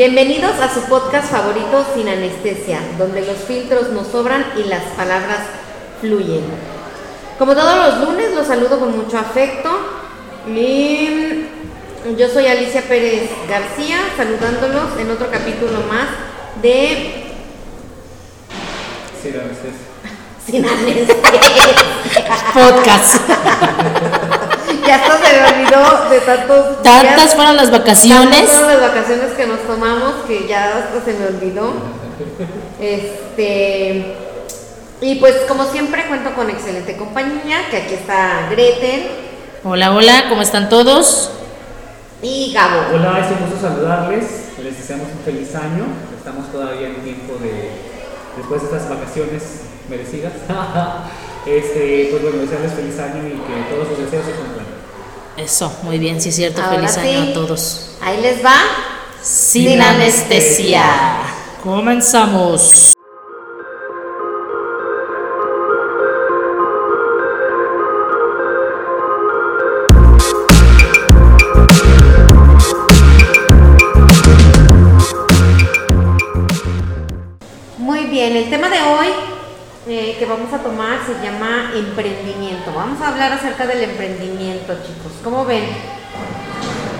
Bienvenidos a su podcast favorito Sin Anestesia, donde los filtros nos sobran y las palabras fluyen. Como todos los lunes, los saludo con mucho afecto. Y yo soy Alicia Pérez García, saludándolos en otro capítulo más de Sin Anestesia. Sin Anestesia. Podcast. ya hasta se me olvidó de tantos. Tantas días, fueron las tantas vacaciones. fueron las vacaciones que nos tomamos que ya hasta se me olvidó. Este. Y pues, como siempre, cuento con excelente compañía, que aquí está Gretel Hola, hola, ¿cómo están todos? y Gabo. Hola, es un gusto saludarles. Les deseamos un feliz año. Estamos todavía en tiempo de. Después de estas vacaciones merecidas. este, pues bueno, desearles feliz año y que todos sus deseos se cumplan. Eso, muy bien, sí es cierto. Ahora Feliz sí. año a todos. Ahí les va. Sin, Sin anestesia. Comenzamos. Muy bien, el tema de hoy eh, que vamos a tomar se llama emprendimiento. Vamos a hablar acerca del emprendimiento, chicos. ¿Cómo ven?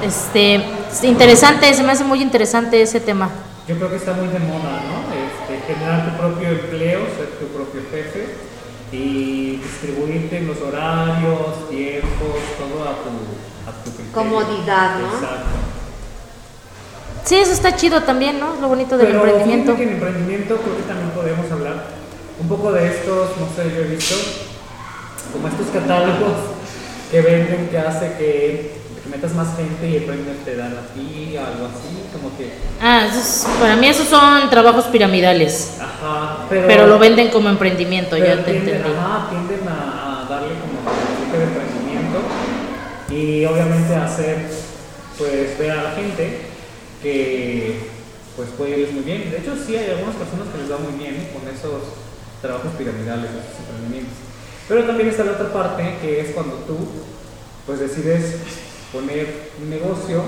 Este, es interesante, se me hace muy interesante ese tema. Yo creo que está muy de moda, ¿no? Este, generar tu propio empleo, ser tu propio jefe y distribuirte en los horarios, tiempos, todo a tu, a tu criterio. Comodidad, ¿no? Exacto. Sí, eso está chido también, ¿no? Lo bonito del Pero emprendimiento. fíjate que en emprendimiento creo que también podemos hablar un poco de estos, no sé, yo he visto como estos catálogos que venden que hace que, que metas más gente y el premio te dan a ti, algo así, como que, Ah, eso es- para mí esos son trabajos piramidales. ajá, pero, Pero lo venden como emprendimiento, ya te tienden, entendí. ajá, tienden a, a darle como enfoque de emprendimiento y obviamente hacer, pues, ver a la gente que pues puede irles muy bien. De hecho, sí hay algunas personas que les va muy bien con esos trabajos piramidales, esos emprendimientos. Pero también está la otra parte que es cuando tú pues decides poner un negocio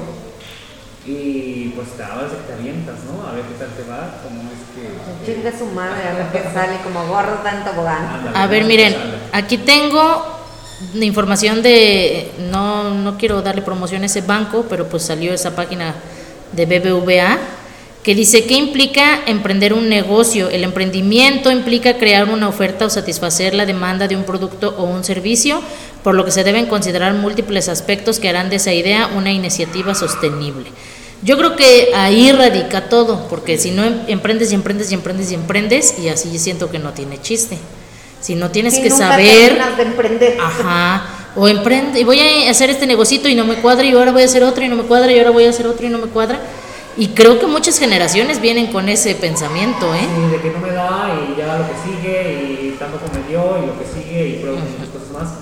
y pues te, ahora sí te avientas, ¿no? A ver qué tal te va, cómo es que... Chinga su madre, a ver qué sale como gordo tanto. Ándale, A ver, miren, aquí tengo información de, no, no quiero darle promoción a ese banco, pero pues salió esa página de BBVA que dice que implica emprender un negocio. El emprendimiento implica crear una oferta o satisfacer la demanda de un producto o un servicio, por lo que se deben considerar múltiples aspectos que harán de esa idea una iniciativa sostenible. Yo creo que ahí radica todo, porque si no em- emprendes y emprendes y emprendes y emprendes, y así siento que no tiene chiste. Si no tienes que nunca saber, de emprender. ajá, o emprende, y voy a hacer este negocito y no me cuadra, y ahora voy a hacer otro y no me cuadra, y ahora voy a hacer otro y no me cuadra. Y creo que muchas generaciones vienen con ese pensamiento, ¿eh? Sí, de que no me da y ya lo que sigue y tampoco me dio y lo que sigue y pruebo muchas cosas más.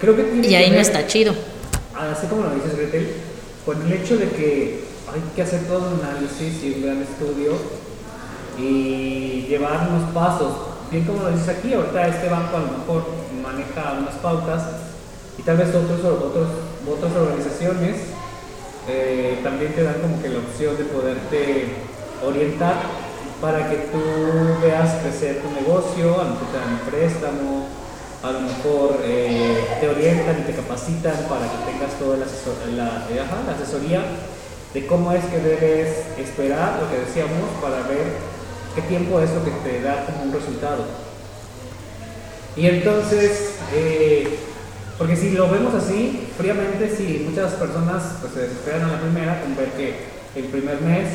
Creo que tiene Y que ahí no está chido. Así como lo dices Gretel, con el hecho de que hay que hacer todo un análisis y un gran estudio y llevar unos pasos. Bien como lo dices aquí, ahorita este banco a lo mejor maneja unas pautas y tal vez otros, otros, otras organizaciones eh, también te dan como que la opción de poderte orientar para que tú veas crecer tu negocio, a lo mejor te dan un préstamo, a lo mejor eh, te orientan y te capacitan para que tengas toda eh, la asesoría de cómo es que debes esperar, lo que decíamos, para ver qué tiempo es lo que te da como un resultado. Y entonces, porque si lo vemos así, fríamente, si muchas personas pues, se desesperan a la primera con ver que el primer mes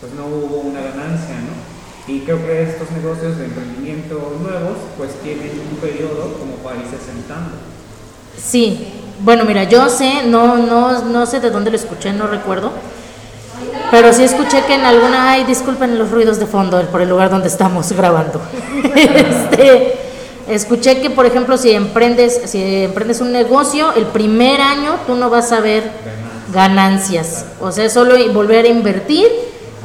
pues no hubo una ganancia, ¿no? Y creo que estos negocios de emprendimiento nuevos pues tienen un periodo como para irse sentando. Sí, bueno, mira, yo sé, no, no, no sé de dónde lo escuché, no recuerdo, pero sí escuché que en alguna, ay, disculpen los ruidos de fondo por el lugar donde estamos grabando. este, escuché que, por ejemplo, si emprendes, si emprendes un negocio, el primer año tú no vas a ver ganancias, o sea, solo volver a invertir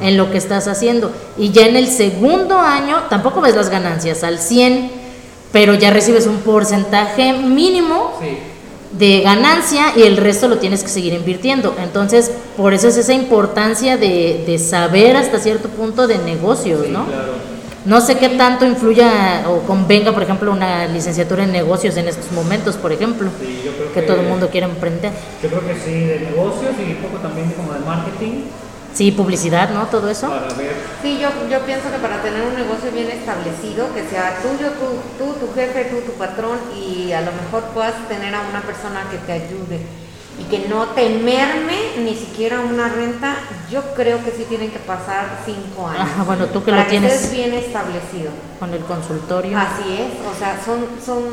en lo que estás haciendo. Y ya en el segundo año tampoco ves las ganancias al 100, pero ya recibes un porcentaje mínimo Sí. de ganancia y el resto lo tienes que seguir invirtiendo. Entonces, por eso es esa importancia de, de saber hasta cierto punto de negocios, Sí, ¿no? claro. No sé qué tanto influya o convenga, por ejemplo, una licenciatura en negocios en estos momentos, por ejemplo, Sí, yo creo que que, todo el mundo quiere emprender. Yo creo que sí, de negocios y un poco también como de marketing Sí, publicidad, ¿no? Todo eso. para ver. Sí, yo, yo pienso que para tener un negocio bien establecido, que sea tuyo, tú, tú, tu jefe, tú, tu patrón, y a lo mejor puedas tener a una persona que te ayude y que no te merme ni siquiera una renta, yo creo que sí tienen que pasar cinco años. Ajá, bueno, tú que para lo tienes estés bien establecido. con el consultorio. Así es, o sea, son, son,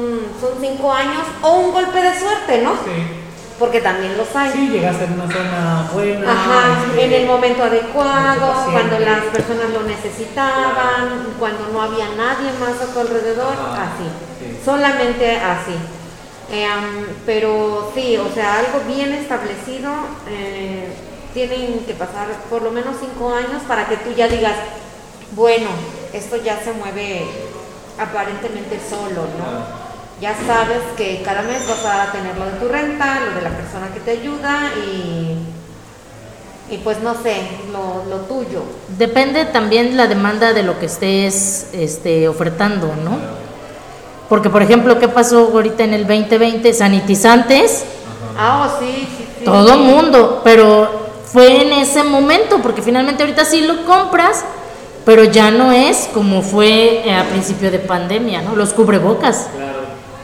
son cinco años o un golpe de suerte, ¿no? Sí, Porque también los hay. sí, llegaste en una zona buena. Ajá, este, en el momento adecuado, cuando las personas lo necesitaban, cuando no había nadie más a tu alrededor, Ajá, así, sí. solamente así. Eh, pero sí, o sea, algo bien establecido, eh, tienen que pasar por lo menos cinco años para que tú ya digas, bueno, esto ya se mueve aparentemente solo, ¿no? Ya sabes que cada mes vas a tener lo de tu renta, lo de la persona que te ayuda y, y pues no sé, lo, lo tuyo. Depende también la demanda de lo que estés este, ofertando, ¿no? Porque, por ejemplo, ¿qué pasó ahorita en el 2020? Sanitizantes, Ah, oh, sí, sí, sí. todo mundo, pero fue en ese momento, porque finalmente ahorita sí lo compras, pero ya no es como fue eh, a principio de pandemia, ¿no? Los cubrebocas Claro.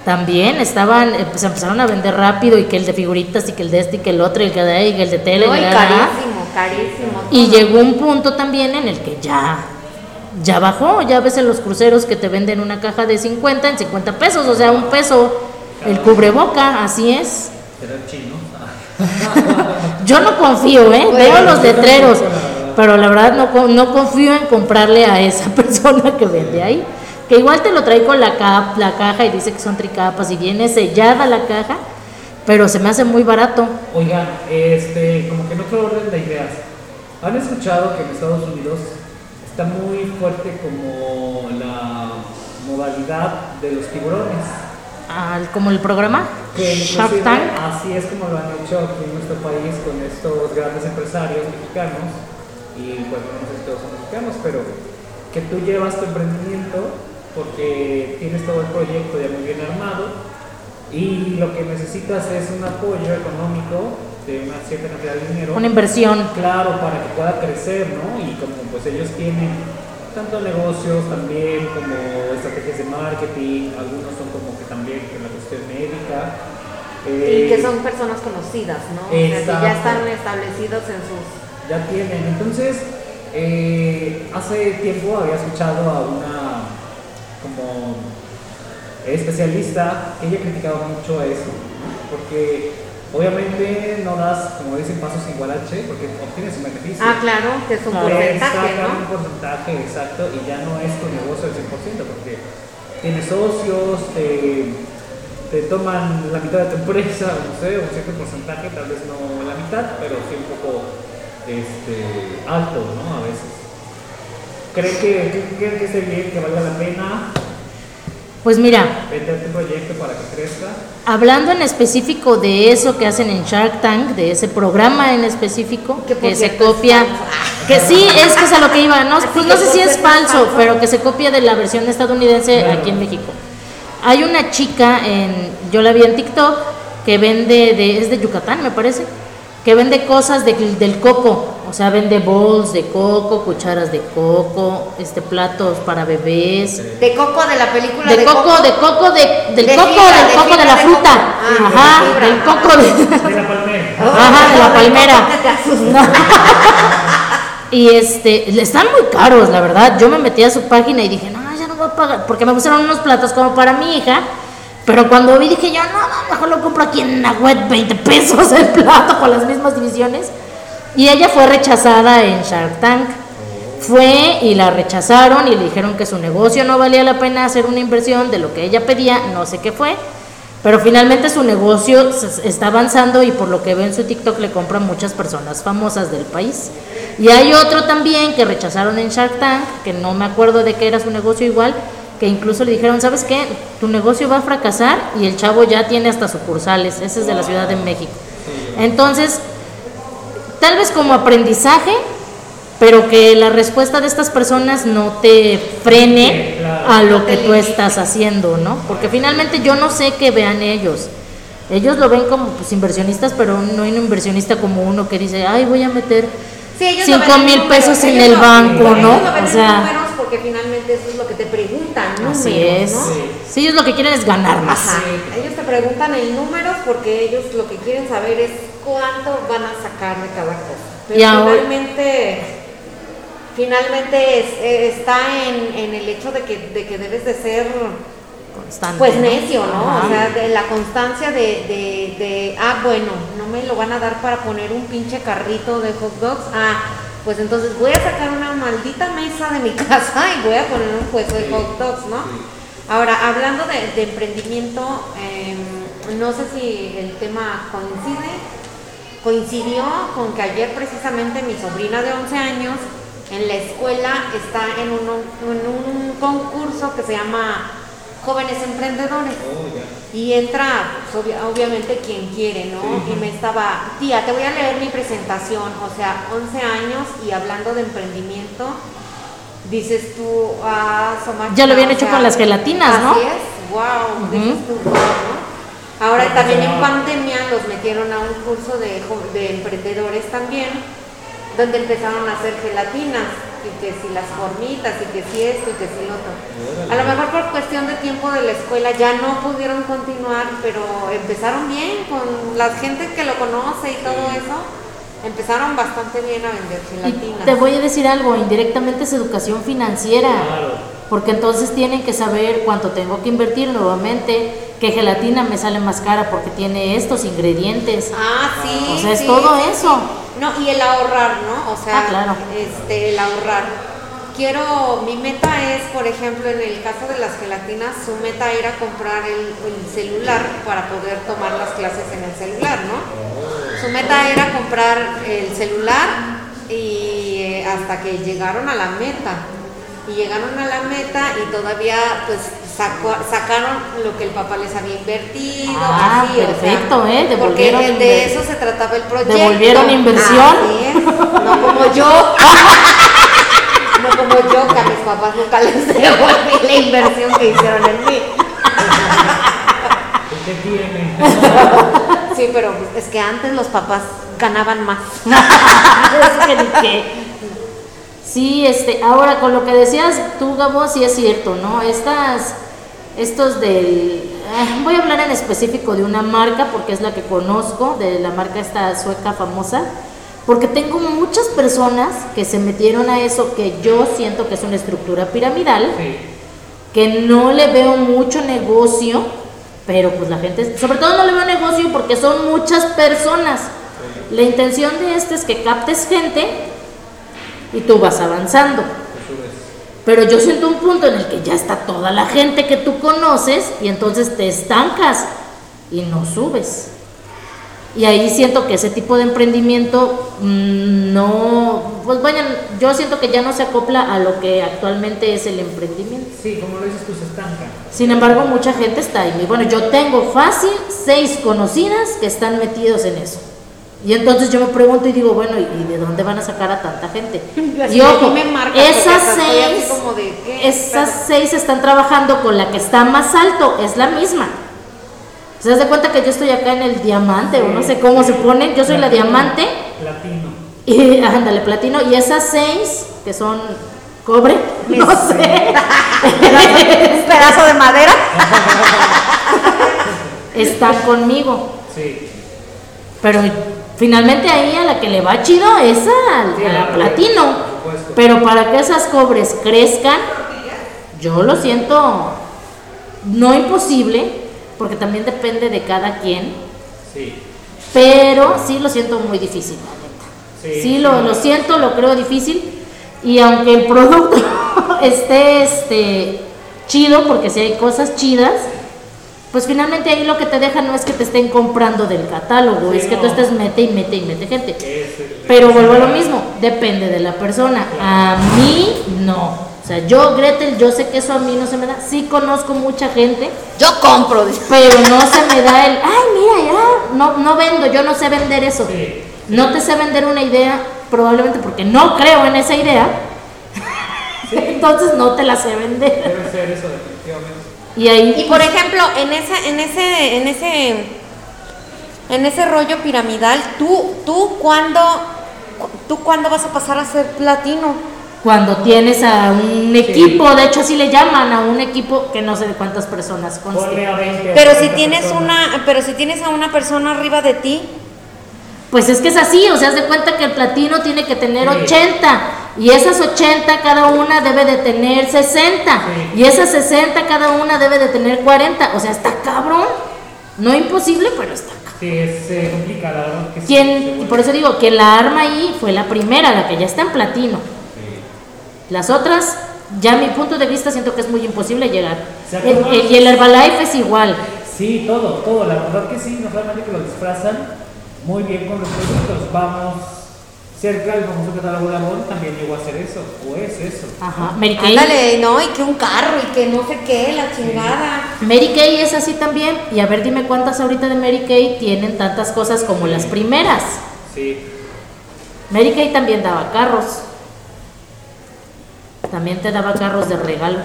también estaban, eh, pues empezaron a vender rápido y que el de figuritas y que el de este y que el otro y que el de, y que el de tele. No, y carísimo, carísimo. Y llegó un punto también en el que ya, ya bajó, ya ves en los cruceros que te venden una caja de 50 en 50 pesos, o sea, un peso el cubreboca, así es. Será chino. Yo no confío, ¿eh? Bueno, Veo los letreros, pero la verdad no, no confío en comprarle a esa persona que vende ahí. Que igual te lo trae con la, cap, la caja y dice que son tricapas y viene sellada la caja, pero se me hace muy barato. Oigan, este, como que en otro orden de ideas, ¿han escuchado que en Estados Unidos está muy fuerte como la modalidad de los tiburones? Al- como el programa Que Shark Tank. así es como lo han hecho aquí en nuestro país con estos grandes empresarios mexicanos, y bueno, no sé si todos son mexicanos, pero que tú llevas tu emprendimiento porque tienes todo el proyecto ya muy bien armado y lo que necesitas es un apoyo económico de una cierta cantidad de dinero. Una inversión. Claro, para que pueda crecer, ¿no? Y como pues ellos tienen tanto negocios también como estrategias de marketing, algunos son como que también en la cuestión médica. Y eh, que son personas conocidas, ¿no? O sea, que ya están establecidos en sus... ya tienen. Entonces, eh, hace tiempo había escuchado a una como especialista ella criticaba mucho eso, porque obviamente no das, como dicen, pasos sin guarache, porque obtienes un beneficio. Ah, claro, que es un Claro. Porcentaje, sacan un ¿no? porcentaje exacto y ya no es tu negocio al 100%, porque tienes socios, te, te toman la mitad de tu empresa, no sé, un cierto porcentaje, tal vez no la mitad, pero sí un poco este, alto, ¿no? A veces. ¿Creen que, creen que esté bien, que valga la pena Pues mira, vender tu proyecto para que crezca? Hablando en específico de eso que hacen en Shark Tank, de ese programa en específico, Que se copia, que sí, es que es a lo que iba, no, pues no sé si es falso, falso. pero que se copia de la versión estadounidense Claro. aquí en México. Hay una chica en, yo la vi en TikTok, que vende, de, es de Yucatán me parece, que vende cosas de- del coco, o sea, vende bowls de coco, cucharas de coco, este platos para bebés, De coco de la película de coco, de coco, de, del De coco, fibra, del de coco de la de fruta. coco. Ah, de Ajá, del coco de. De la palmera. Ajá, de la palmera. Te asusta. Y este, le están muy caros, la verdad. Yo me metí a su página y dije, no, ya no voy a pagar, porque me pusieron unos platos como para mi hija. Pero cuando vi dije yo, no, mejor lo compro aquí en la web, 20 pesos el plato con las mismas divisiones. Y ella fue rechazada en Shark Tank. Fue y la rechazaron y le dijeron que su negocio no valía la pena hacer una inversión de lo que ella pedía, no sé qué fue. Pero finalmente su negocio está avanzando y por lo que veo en su TikTok le compran muchas personas famosas del país. Y hay otro también que rechazaron en Shark Tank, que no me acuerdo de qué era su negocio igual, que incluso le dijeron, ¿sabes qué? Tu negocio va a fracasar y el chavo ya tiene hasta sucursales, ese es de la Ciudad de México. Entonces, tal vez como aprendizaje, pero que la respuesta de estas personas no te frene a lo que tú estás haciendo, ¿no? Porque finalmente yo no sé qué vean ellos. Ellos lo ven como pues inversionistas, pero no hay un inversionista como uno que dice, ay, voy a meter Sí, ellos lo cinco ven en mil números, pesos en el banco, ¿no? O sea, porque finalmente eso es lo que te preguntan, números, así es. ¿no? Sí, ellos lo que quieren es ganar más. Ajá. Ellos te preguntan el números porque ellos lo que quieren saber es cuánto van a sacar de cada cosa. Pero Y ahora- finalmente, finalmente es- eh, está en, en el hecho de que, de que debes de ser Constante. pues necio, ¿no? O sea, de la constancia de, de, de, ah, bueno, no me lo van a dar para poner un pinche carrito de hot dogs. Ah, pues entonces voy a sacar una maldita mesa de mi casa y voy a poner un puesto de hot dogs, ¿no? Ahora, hablando de, de emprendimiento, em, no sé si el tema coincide, coincidió con que ayer precisamente mi sobrina de 11 años en la escuela está en un, en un concurso que se llama Jóvenes Emprendedores. Y entra, pues, obvia- obviamente, quien quiere, ¿no? Y me estaba, tía, te voy a leer mi presentación, o sea, 11 años y hablando de emprendimiento, dices tú, ah, Somacha, Ya lo habían hecho sea, con las gelatinas, ¿no? Así es, wow, dices tú, wow, ¿no? Ahora también en pandemia los metieron a un curso de, de emprendedores también, donde empezaron a hacer gelatinas, y que si las formitas, y que si esto, y que si lo otro. A lo mejor por cuestión de tiempo de la escuela ya no pudieron continuar, pero empezaron bien con la gente que lo conoce y todo eso. Empezaron bastante bien a vender Y gelatinas. te voy a decir algo, indirectamente es educación financiera. Claro. Porque entonces tienen que saber cuánto tengo que invertir nuevamente, qué gelatina me sale más cara porque tiene estos ingredientes. Ah, sí. O sea, es sí, todo sí, eso. No, y el ahorrar, ¿no? O sea, Ah, claro. este, el ahorrar. Quiero, mi meta es, por ejemplo, en el caso de las gelatinas, su meta era comprar el, el celular para poder tomar las clases en el celular, ¿no? Su meta era comprar el celular y eh, hasta que llegaron a la meta. Y llegaron a la meta y todavía pues sacó- sacaron lo que el papá les había invertido. Ah, así, o sea, perfecto, ¿eh? Porque de eso se trataba el proyecto. ¿Devolvieron inversión? Así es, no como yo. No como yo, que a mis papás nunca les devolví la inversión que hicieron en mí. ¿Qué tiene? Sí, pero es que antes los papás ganaban más. Es que ni qué. Sí, este, ahora con lo que decías tú, Gabo, sí es cierto, ¿no? Estas, estos del, ah, voy a hablar en específico de una marca porque es la que conozco, de la marca esta sueca famosa, porque tengo muchas personas que se metieron a eso que yo siento que es una estructura piramidal, Sí. que no le veo mucho negocio, pero pues la gente, sobre todo no le veo negocio porque son muchas personas. La intención de este es que captes gente y tú vas avanzando. Pero yo siento un punto en el que ya está toda la gente que tú conoces y entonces te estancas y no subes. Y ahí siento que ese tipo de emprendimiento mm, no, pues vayan, yo siento que ya no se acopla a lo que actualmente es el emprendimiento. Sí, como lo dices tú, se estanca. Sin embargo, mucha gente está ahí. Bueno, yo tengo fácil seis conocidas que están metidos en eso. Y entonces yo me pregunto y digo, bueno, ¿y de dónde van a sacar a tanta gente? Y ojo, esas seis, como de, ¿qué? esas Pero- seis están trabajando con la que está más alto, es la misma. ¿Se das de cuenta que yo estoy acá en el diamante o no sé cómo se pone? Yo soy la diamante Platino. y ándale, platino. Y esas seis que son cobre, no sé. un pedazo de madera. están conmigo. Sí. Pero finalmente ahí a la que le va chido es al, Sí, platino. Pero para que esas cobres crezcan, yo lo siento no imposible, porque también depende de cada quien, Sí. pero sí lo siento muy difícil, la neta. Sí, Sí, lo, sí. lo siento, lo creo difícil. Y aunque el producto esté este, chido, porque si hay cosas chidas, pues finalmente ahí lo que te deja no es que te estén comprando del catálogo, Sí, es que no. tú estés mete y mete y mete gente. Pero vuelvo a lo mismo, depende de la persona. A mí no. O sea, yo, Gretel, yo sé que eso a mí no se me da. Sí conozco mucha gente, Yo compro. pero no se me da el, ay, mira, ya, no, no vendo, yo no sé vender eso. Sí. No te sé vender una idea, probablemente porque no creo en esa idea. Entonces no te la sé vender. Debe ser eso, definitivamente. Y ahí, Y por ejemplo, en ese, en ese, en ese, en ese rollo piramidal, tú, tú cuándo, cu- tú cuándo vas a pasar a ser platino? cuando tienes a un equipo, de hecho así le llaman a un equipo que no sé de cuántas personas Ponle conste. a 20. a Pero si 30 tienes personas. una, pero si tienes a una persona arriba de ti, Pues es que es así, o sea, haz de cuenta que el platino tiene que tener Sí. 80 y esas 80 cada una debe de tener 60 Sí. y esas 60 cada una debe de tener 40, o sea, está cabrón. No imposible, pero está cabrón. Sí, es, por eso digo que la arma ahí fue la primera, la que ya está en platino. Sí. Las otras, ya a mi punto de vista, siento que es muy imposible llegar. ¿Se El- y el Herbalife es igual. Sí, todo, todo, la verdad que sí, no solamente que lo disfrazan muy bien con los productos, vamos cerca del famoso catálogo de Avon también llegó a hacer eso, o es eso. Ajá. Mary Kay. ándale, no, y que un carro y que no sé qué, la chingada. Mary Kay es así también. Y a ver, dime cuántas ahorita de Mary Kay tienen tantas cosas como las primeras. Sí, Mary Kay también daba carros. También te daba carros de regalo.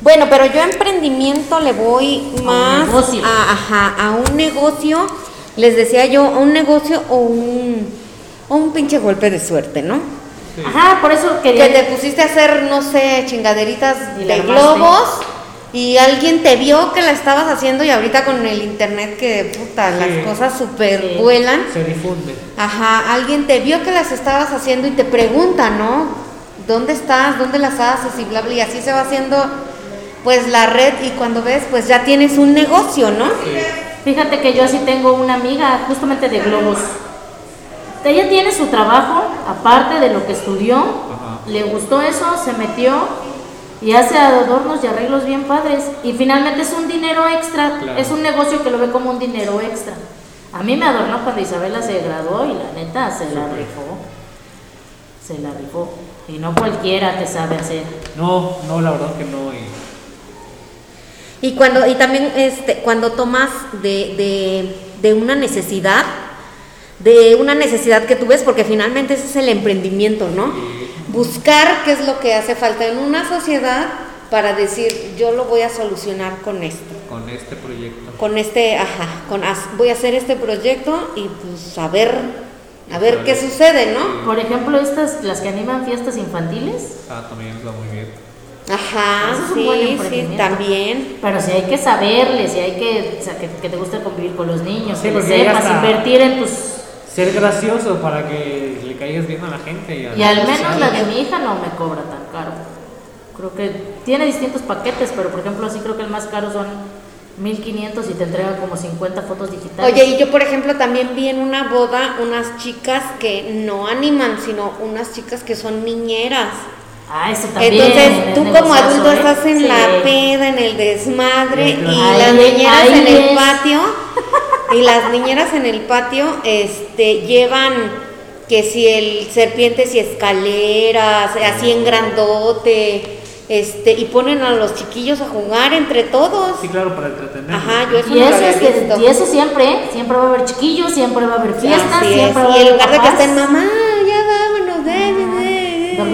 Bueno, pero yo a emprendimiento le voy más negocio. a, ajá, a un negocio, les decía yo, a un negocio o un, o un pinche golpe de suerte, ¿no? sí. Ajá, por eso Que quería. te pusiste a hacer, no sé, chingaderitas Y de globos y alguien te vio que la estabas haciendo y ahorita con el internet que puta, Sí. las cosas super Sí. vuelan. Se difunde. Ajá, alguien te vio que las estabas haciendo y te pregunta, ¿no? ¿Dónde estás? ¿Dónde las haces? Y bla, bla, y así se va haciendo pues la red y cuando ves pues ya tienes un negocio, ¿no? Fíjate que yo así tengo una amiga justamente de globos. Ella tiene su trabajo, aparte de lo que estudió, Ajá. le gustó eso, se metió y hace adornos y arreglos bien padres. Y finalmente es un dinero extra, Claro. es un negocio que lo ve como un dinero extra. A mí me adornó cuando Isabela se graduó y la neta se la rifó. Se la rifó. Y no cualquiera te sabe hacer. No, no, la verdad que no. Y Y cuando y también este cuando tomas de, de, de una necesidad, de una necesidad que tú ves, porque finalmente ese es el emprendimiento, ¿no? Buscar qué es lo que hace falta en una sociedad para decir, yo lo voy a solucionar con esto. con este proyecto. con este, ajá, con as- voy a hacer este proyecto y pues a ver, a ver qué sucede, ¿no? Por ejemplo, estas, las que animan fiestas infantiles, Ah, también va muy bien. Ajá, sí, sí, también. Pero si hay que saberles, si hay que, o sea, que, que te guste convivir con los niños, Sí, que sepas invertir en tus... Ser gracioso para que le caigas bien a la gente. Y, a Y al menos la de mi hija no me cobra tan caro. Creo que tiene distintos paquetes, pero por ejemplo así creo que el más caro son 1500 y te entrega como 50 fotos digitales. Oye, y yo por ejemplo también vi en una boda unas chicas que no animan, sino unas chicas que son niñeras. Ah, eso también. Entonces, es tú como adulto ¿eh? estás en Sí. la peda, en el desmadre, Sí, claro. y Ahí- las niñeras en el es. patio, y las niñeras en el patio, este, llevan que si el serpientes y escaleras, así en grandote, este, y ponen a los chiquillos a jugar entre todos. Sí, claro, para entretener. Ajá, yo eso Y eso, es que- y eso siempre, ¿eh? siempre va a haber chiquillos, siempre va a haber fiestas, siempre va a Y haber en lugar de que papás. estén mamá,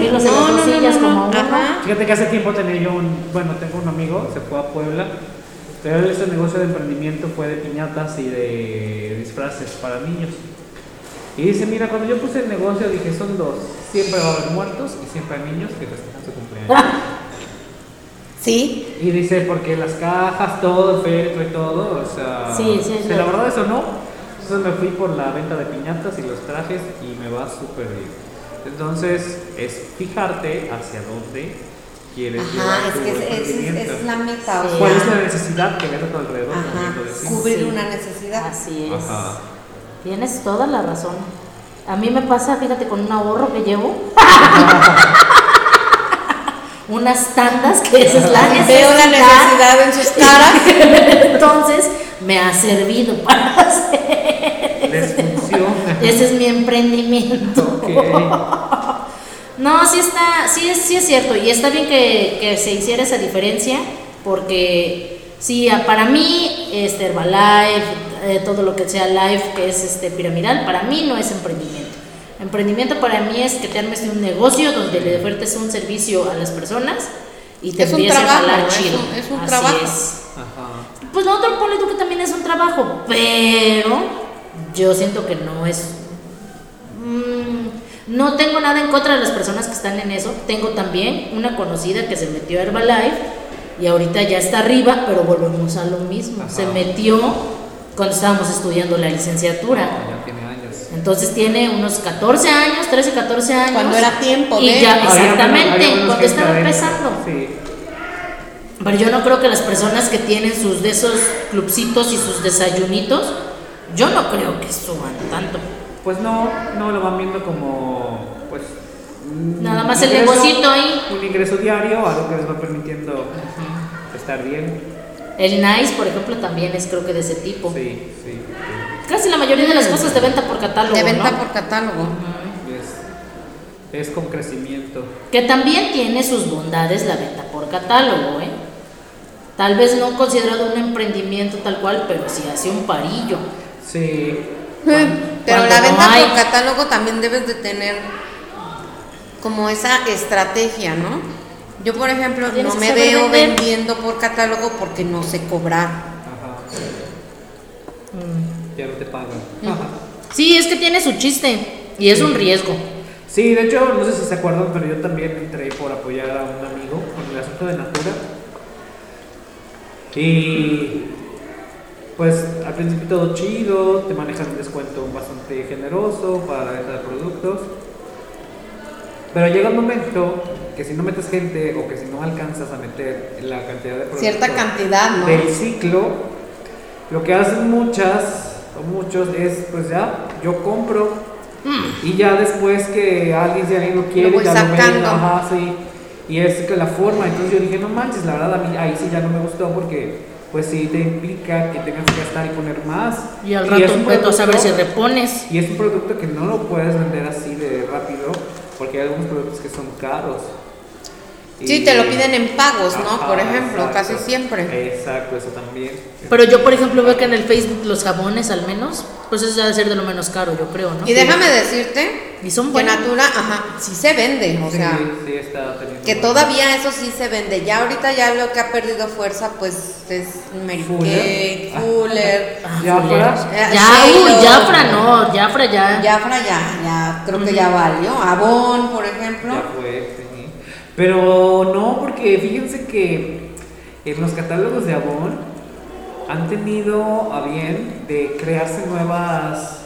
de". Dormirlos en las sillas como uno. Ajá. Fíjate que hace tiempo tenía yo un, bueno, tengo un amigo, se fue a Puebla, pero él ese negocio de emprendimiento fue de piñatas y de disfraces para niños. Y dice, mira, cuando yo puse el negocio dije, son dos, siempre va a haber muertos y siempre hay niños que festejan su cumpleaños. Sí, y dice, porque las cajas, todo, el féretro y todo, o sea, Sí, sí, sí. la verdad eso no. Entonces me fui por la venta de piñatas y los trajes y me va súper bien. Entonces es fijarte hacia dónde quieres ajá, llevar es tu que es, es- emprendimiento. es la meta, o Sí. ¿Cuál es la necesidad que ves a tu alrededor? ajá, cubrir Sí. una necesidad. Así es. Ajá. Tienes toda la razón. A mí me pasa, fíjate, con un ahorro que llevo. Unas tandas que esa es la necesidad. Veo la necesidad en sus caras. Entonces, me ha servido para hacer. Les funciona. Ese es mi emprendimiento. No, sí está, sí es, sí es cierto, y está bien que, que se hiciera esa diferencia, porque sí, para mí, este Herbalife, eh, todo lo que sea Life, que es este piramidal, para mí no es emprendimiento. Emprendimiento para mí es que te armes un negocio donde le ofertes un servicio a las personas y te Es un empieces a jalar es chido. un- es un Así trabajo. es. Ajá. Pues lo otro ponle tú que también es un trabajo, pero yo siento que no es. mm, no tengo nada en contra de las personas que están en eso. Tengo también una conocida que se metió a Herbalife y ahorita ya está arriba, pero volvemos a lo mismo. Ajá. Se metió cuando estábamos estudiando la licenciatura. Ya tiene años. Entonces tiene unos 14 años, 13, 14 años. Cuando era tiempo Y de- ya, Había menos- exactamente, había menos cuando estaba empezando. Sí. Pero yo no creo que las personas que tienen sus de esos clubcitos y sus desayunitos, yo no creo que suban tanto. Pues no, no lo van viendo como, pues. un Nada más el ingreso- negocito ahí. Un ingreso diario, algo que les va permitiendo estar bien. El Nice, por ejemplo, también es creo que de ese tipo. Sí. Casi la mayoría de las cosas de venta por catálogo. De venta ¿no? por catálogo. Es, es con crecimiento. Que también tiene sus bondades la venta por catálogo, ¿eh? Tal vez no considerado un emprendimiento tal cual, pero sí hace un parillo. Sí. Pero Cuando la no venta hay- por catálogo también debes de tener como esa estrategia, ¿no? Yo, por ejemplo, no me veo vender. vendiendo por catálogo porque no sé cobrar. Ajá. Mm. Ya no te pagan. Ajá. Sí, es que tiene su chiste y es un riesgo. Sí, de hecho, no sé si se acuerdan, pero yo también entré por apoyar a un amigo con el asunto de Natura. Y pues al principio todo chido, te manejan un descuento bastante generoso para venta de productos. Pero llega un momento que si no metes gente o que si no alcanzas a meter la cantidad de productos Cierta cantidad, ¿no? del ciclo, lo que hacen muchas o muchos es pues ya, yo compro y ya después que alguien si alguien lo quiere, Mm. Lo ya lo sacando. ajá, sí. Y es que la forma, entonces yo dije, no manches, la verdad a mí ahí sí ya no me gustó porque pues sí te implica que tengas que gastar y poner más. Y al rato un puedes saber si repones. y es un producto que no lo puedes vender así de rápido porque hay algunos productos que son caros. Sí, te lo piden en pagos, ¿no? Ajá, Por ejemplo, exacto. casi siempre. Exacto, eso también. Pero yo, por ejemplo, veo que en el Facebook los jabones, al menos, pues eso debe ser de lo menos caro, yo creo, ¿no? Y déjame decirte Y son que. Natura, ajá, sí se vende, o Sí, sea, sí está teniendo que buena- todavía eso sí se vende. Ya ahorita ya lo que ha perdido fuerza, pues es Mary Fuller. Kay, Fuller, Ah, Ya, Fuller. Eh, Ya, Shelo. uy, Jafra no, Jafra ya. Jafra ya, ya, creo que ya valió. Avon, por ejemplo. Ya fue. Pero no, porque fíjense que en los catálogos de Avon han tenido a bien de crearse nuevas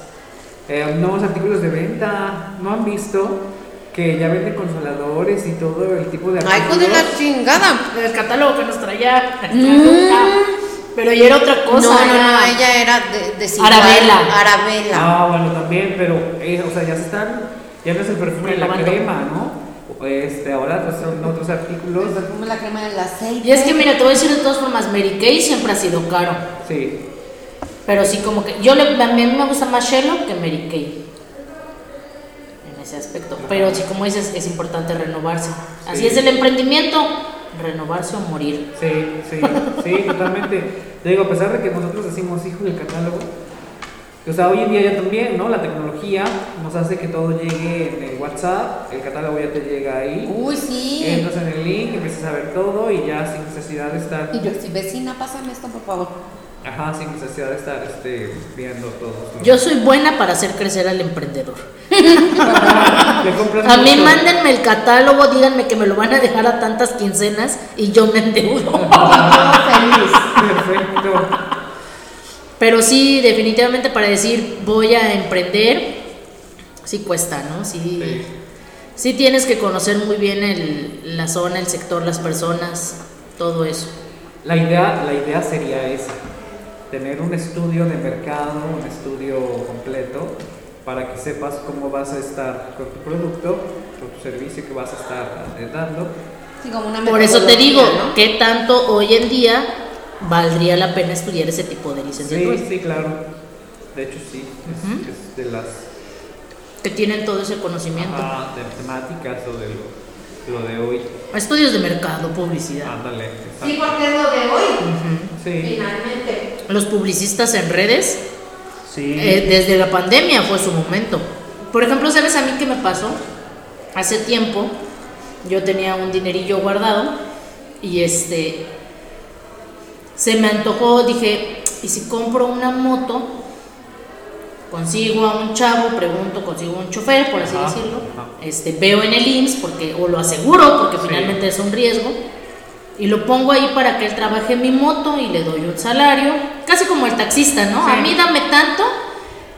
eh, nuevos artículos de venta. ¿No han visto? Que ya venden consoladores y todo el tipo de Ay, hijo de la artículos. chingada. El catálogo que nos traía. Mm. Pero ya era otra cosa. no, no, no, ella era de, de Cigar- Arabella. Arabella. Ah, bueno, también, pero eh, o sea, ya se están, ya no es el perfume de la crema, ¿no? Este, ahora pues, son otros artículos. La crema del aceite. Y es que, mira, te voy a decir de todas formas, Mary Kay siempre ha sido caro. Sí, Pero sí, como que. Yo le, a mí me gusta más Sherlock que Mary Kay. En ese aspecto. Pero sí, como dices, es importante renovarse. Así Sí. es el emprendimiento: renovarse o morir. Sí, sí, sí, totalmente. Te digo, a pesar de que nosotros decimos hijos del catálogo, o sea, hoy en día ya también, ¿no? La tecnología nos hace que todo llegue en el WhatsApp, el catálogo ya te llega ahí, Uy, sí. entras en el link, empiezas a ver todo y ya sin necesidad de estar, Y yo, si vecina, pásame esto, por favor. ajá, sin necesidad de estar este, viendo todo. Yo soy buena para hacer crecer al emprendedor. A mí mándenme el catálogo, díganme que me lo van a dejar a tantas quincenas y yo me endeudo. feliz. Perfecto. Pero sí, definitivamente para decir voy a emprender, sí cuesta, ¿no? Sí, Sí. sí tienes que conocer muy bien el- la zona, el sector, las personas, todo eso. La idea, la idea sería esa, tener un estudio de mercado, un estudio completo, para que sepas cómo vas a estar con tu producto, con tu servicio que vas a estar dando. Sí, como una Por eso te digo, ¿no? ¿qué tanto hoy en día valdría la pena estudiar ese tipo de licenciatura? Sí, sí, claro. De hecho, sí, es, es de las... que tienen todo ese conocimiento. Ajá, de temáticas o de lo, lo de hoy. Estudios de mercado, publicidad. Ándale. Sí, porque es lo de hoy, Sí. finalmente. Los publicistas en redes, Sí. eh, desde la pandemia fue su momento. Por ejemplo, ¿sabes a mí qué me pasó? Hace tiempo yo tenía un dinerillo guardado y este se me antojó, dije, ¿y si compro una moto? Consigo a un chavo, pregunto, consigo un chofer, por así Ajá, decirlo. ajá. Este, veo en el IMSS porque o lo aseguro porque Sí. finalmente es un riesgo y lo pongo ahí para que él trabaje mi moto y le doy un salario, casi como el taxista, ¿no? Sí. A mí dame tanto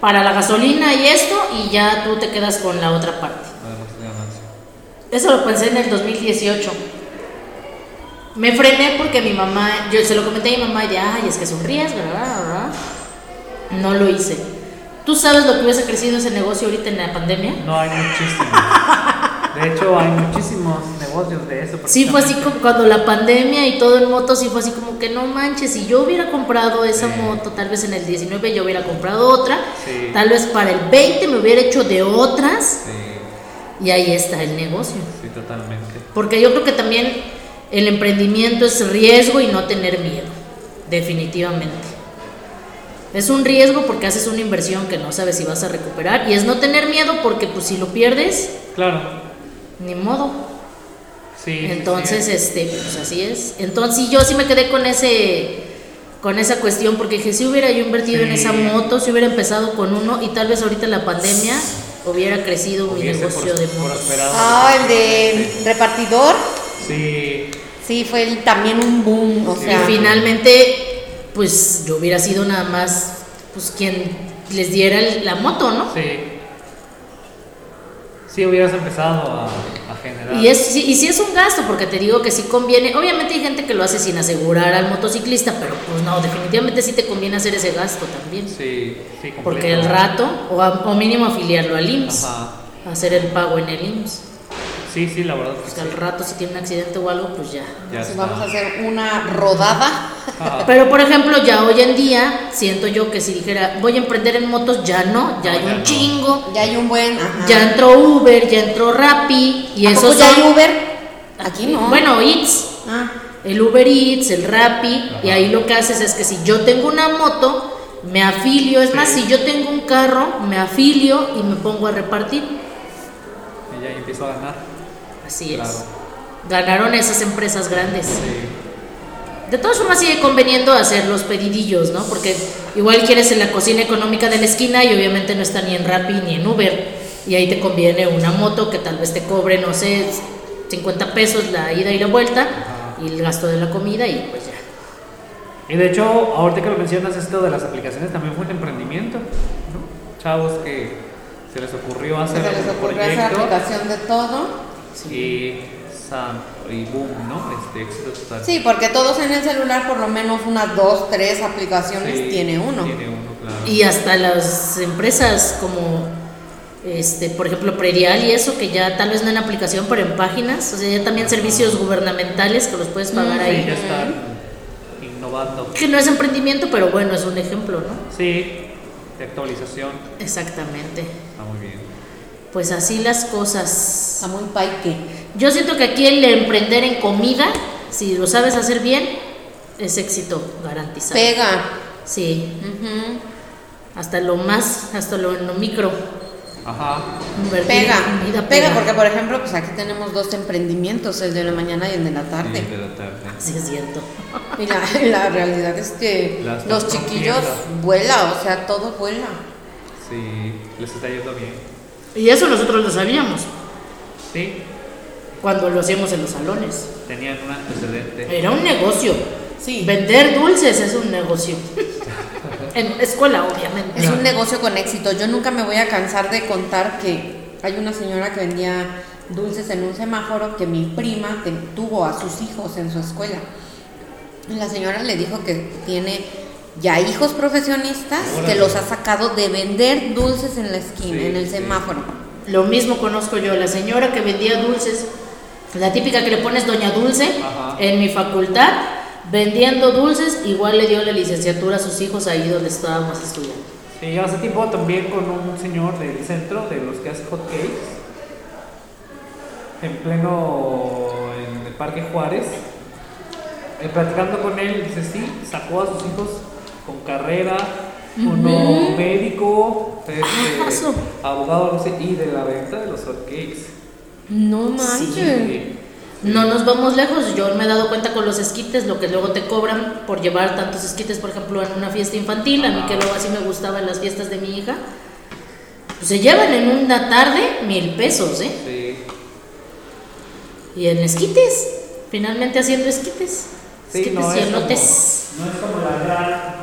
para la gasolina y esto y ya tú te quedas con la otra parte. Además de ganancia. Eso lo pensé en el 2018. Me frené porque mi mamá, yo se lo comenté a mi mamá, ya, ay, es que es un riesgo, ¿verdad? No lo hice. ¿Tú sabes lo que hubiese crecido ese negocio ahorita en la pandemia? No hay muchísimos. De hecho, hay muchísimos negocios de eso. Sí, fue así como cuando la pandemia y todo en moto, sí fue así como que no manches, si yo hubiera comprado esa Sí. moto, tal vez en el 19 yo hubiera comprado otra, Sí. tal vez para el 20 me hubiera hecho de otras Sí, y ahí está el negocio. sí, totalmente. Porque yo creo que también el emprendimiento es riesgo y no tener miedo, definitivamente. Es un riesgo porque haces una inversión que no sabes si vas a recuperar y es no tener miedo porque pues si lo pierdes, Claro. ni modo. Sí. Entonces, sí. este, pues así es. Entonces sí, yo sí me quedé con ese con esa cuestión porque dije, si hubiera yo invertido en esa moto, si hubiera empezado con uno y tal vez ahorita en la pandemia hubiera crecido mi negocio de motos. Ah, el de repartidor, Sí. sí, fue también un boom, o Sí. sea. Y finalmente, pues yo hubiera sido nada más, pues quien les diera el- la moto, ¿no? Sí. Sí, hubieras empezado a, a generar. Y, es, sí- y sí es un gasto, porque te digo que sí conviene. Obviamente hay gente que lo hace sin asegurar al motociclista, pero pues no, definitivamente sí te conviene hacer ese gasto también. Sí, sí, Porque el rato, o, a- o mínimo afiliarlo al IMSS, Ajá. hacer el pago en el IMSS. Sí, sí, la verdad Pues que al rato si tiene un accidente o algo, pues ya. Ya Entonces vamos a hacer una rodada. Ajá. Pero por ejemplo, ya hoy en día, siento yo que si dijera voy a emprender en motos, ya no, ya No, hay ya un no. chingo. Ya hay un buen. ajá. Ya entró Uber, ya entró Rappi y ¿A eso poco ya son- hay Uber? Aquí no. Bueno, Eats, Ah, el Uber Eats, el Rappi, y ahí lo que haces es que si yo tengo una moto, me afilio, es más, si yo tengo un carro, me afilio y me pongo a repartir. Y ya empiezo a ganar. Así es. Ganaron esas empresas grandes. Sí. De todas formas sigue conveniendo hacer los pedidillos, ¿no? Porque igual quieres en la cocina económica de la esquina y obviamente no está ni en Rappi ni en Uber. Y ahí te conviene una moto que tal vez te cobre, no sé, 50 pesos la ida y la vuelta Ajá. y el gasto de la comida y pues ya. Y de hecho, ahorita que lo mencionas, esto de las aplicaciones también fue un emprendimiento. ¿no? Chavos que se les ocurrió se hacer les un ocurrió hacer proyecto aplicación de todo. Y, san- y boom, ¿no? Este éxito total. Sí, porque todos en el celular, por lo menos unas dos, tres aplicaciones Sí, tiene uno. Tiene uno, claro. Y hasta las empresas como, este, por ejemplo, Predial y eso, que ya tal vez no en aplicación, pero en páginas, o sea, ya también servicios gubernamentales que los puedes pagar Mm, Sí, ahí. ya están innovando. Que no es emprendimiento, pero bueno, es un ejemplo, ¿no? Sí, de actualización. Exactamente. Está muy bien. Pues así las cosas. Está muy paique. Yo siento que aquí el emprender en comida, si lo sabes hacer bien, es éxito garantizado. Pega. Sí, Ujú. hasta lo más, hasta lo, en lo micro. Ajá. Pega. comida Pega, porque por ejemplo, pues aquí tenemos dos emprendimientos, el de la mañana y el de la Sí, tarde. de la tarde. Sí, es cierto. Y la, la realidad es que los chiquillos vuela, o sea, todo vuela. Sí, les está yendo bien. Y eso nosotros lo sabíamos Sí, cuando lo hacíamos en los salones. tenían un antecedente. Era un negocio. Sí. Vender dulces es un negocio. en escuela, obviamente. Es un negocio con éxito. Yo nunca me voy a cansar de contar que hay una señora que vendía dulces en un semáforo que mi prima tuvo a sus hijos en su escuela. La señora le dijo que tiene ya hijos profesionistas que Órale. los ha sacado de vender dulces en la esquina, Sí, en el sí. semáforo. Lo mismo conozco yo, la señora que vendía dulces, la típica que le pones Doña Dulce Ajá. en mi facultad, vendiendo dulces, igual le dio la licenciatura a sus hijos ahí donde estábamos estudiando. Sí, hace tiempo también con un señor del centro, de los que hace hot cakes, en pleno, en el Parque Juárez, eh, platicando con él, dice, sí, sacó a sus hijos con carrera, uno médico, este, Aso. abogado, no sé, y de la venta de los hot cakes. No manches. Sí. No nos vamos lejos, yo me he dado cuenta con los esquites, lo que luego te cobran por llevar tantos esquites, por ejemplo, en una fiesta infantil, a mí que luego así me gustaban las fiestas de mi hija, pues se llevan en una tarde mil pesos, ¿eh? Sí. Y en esquites, finalmente haciendo esquites. Sí, esquites no y es, como, no es como la gran...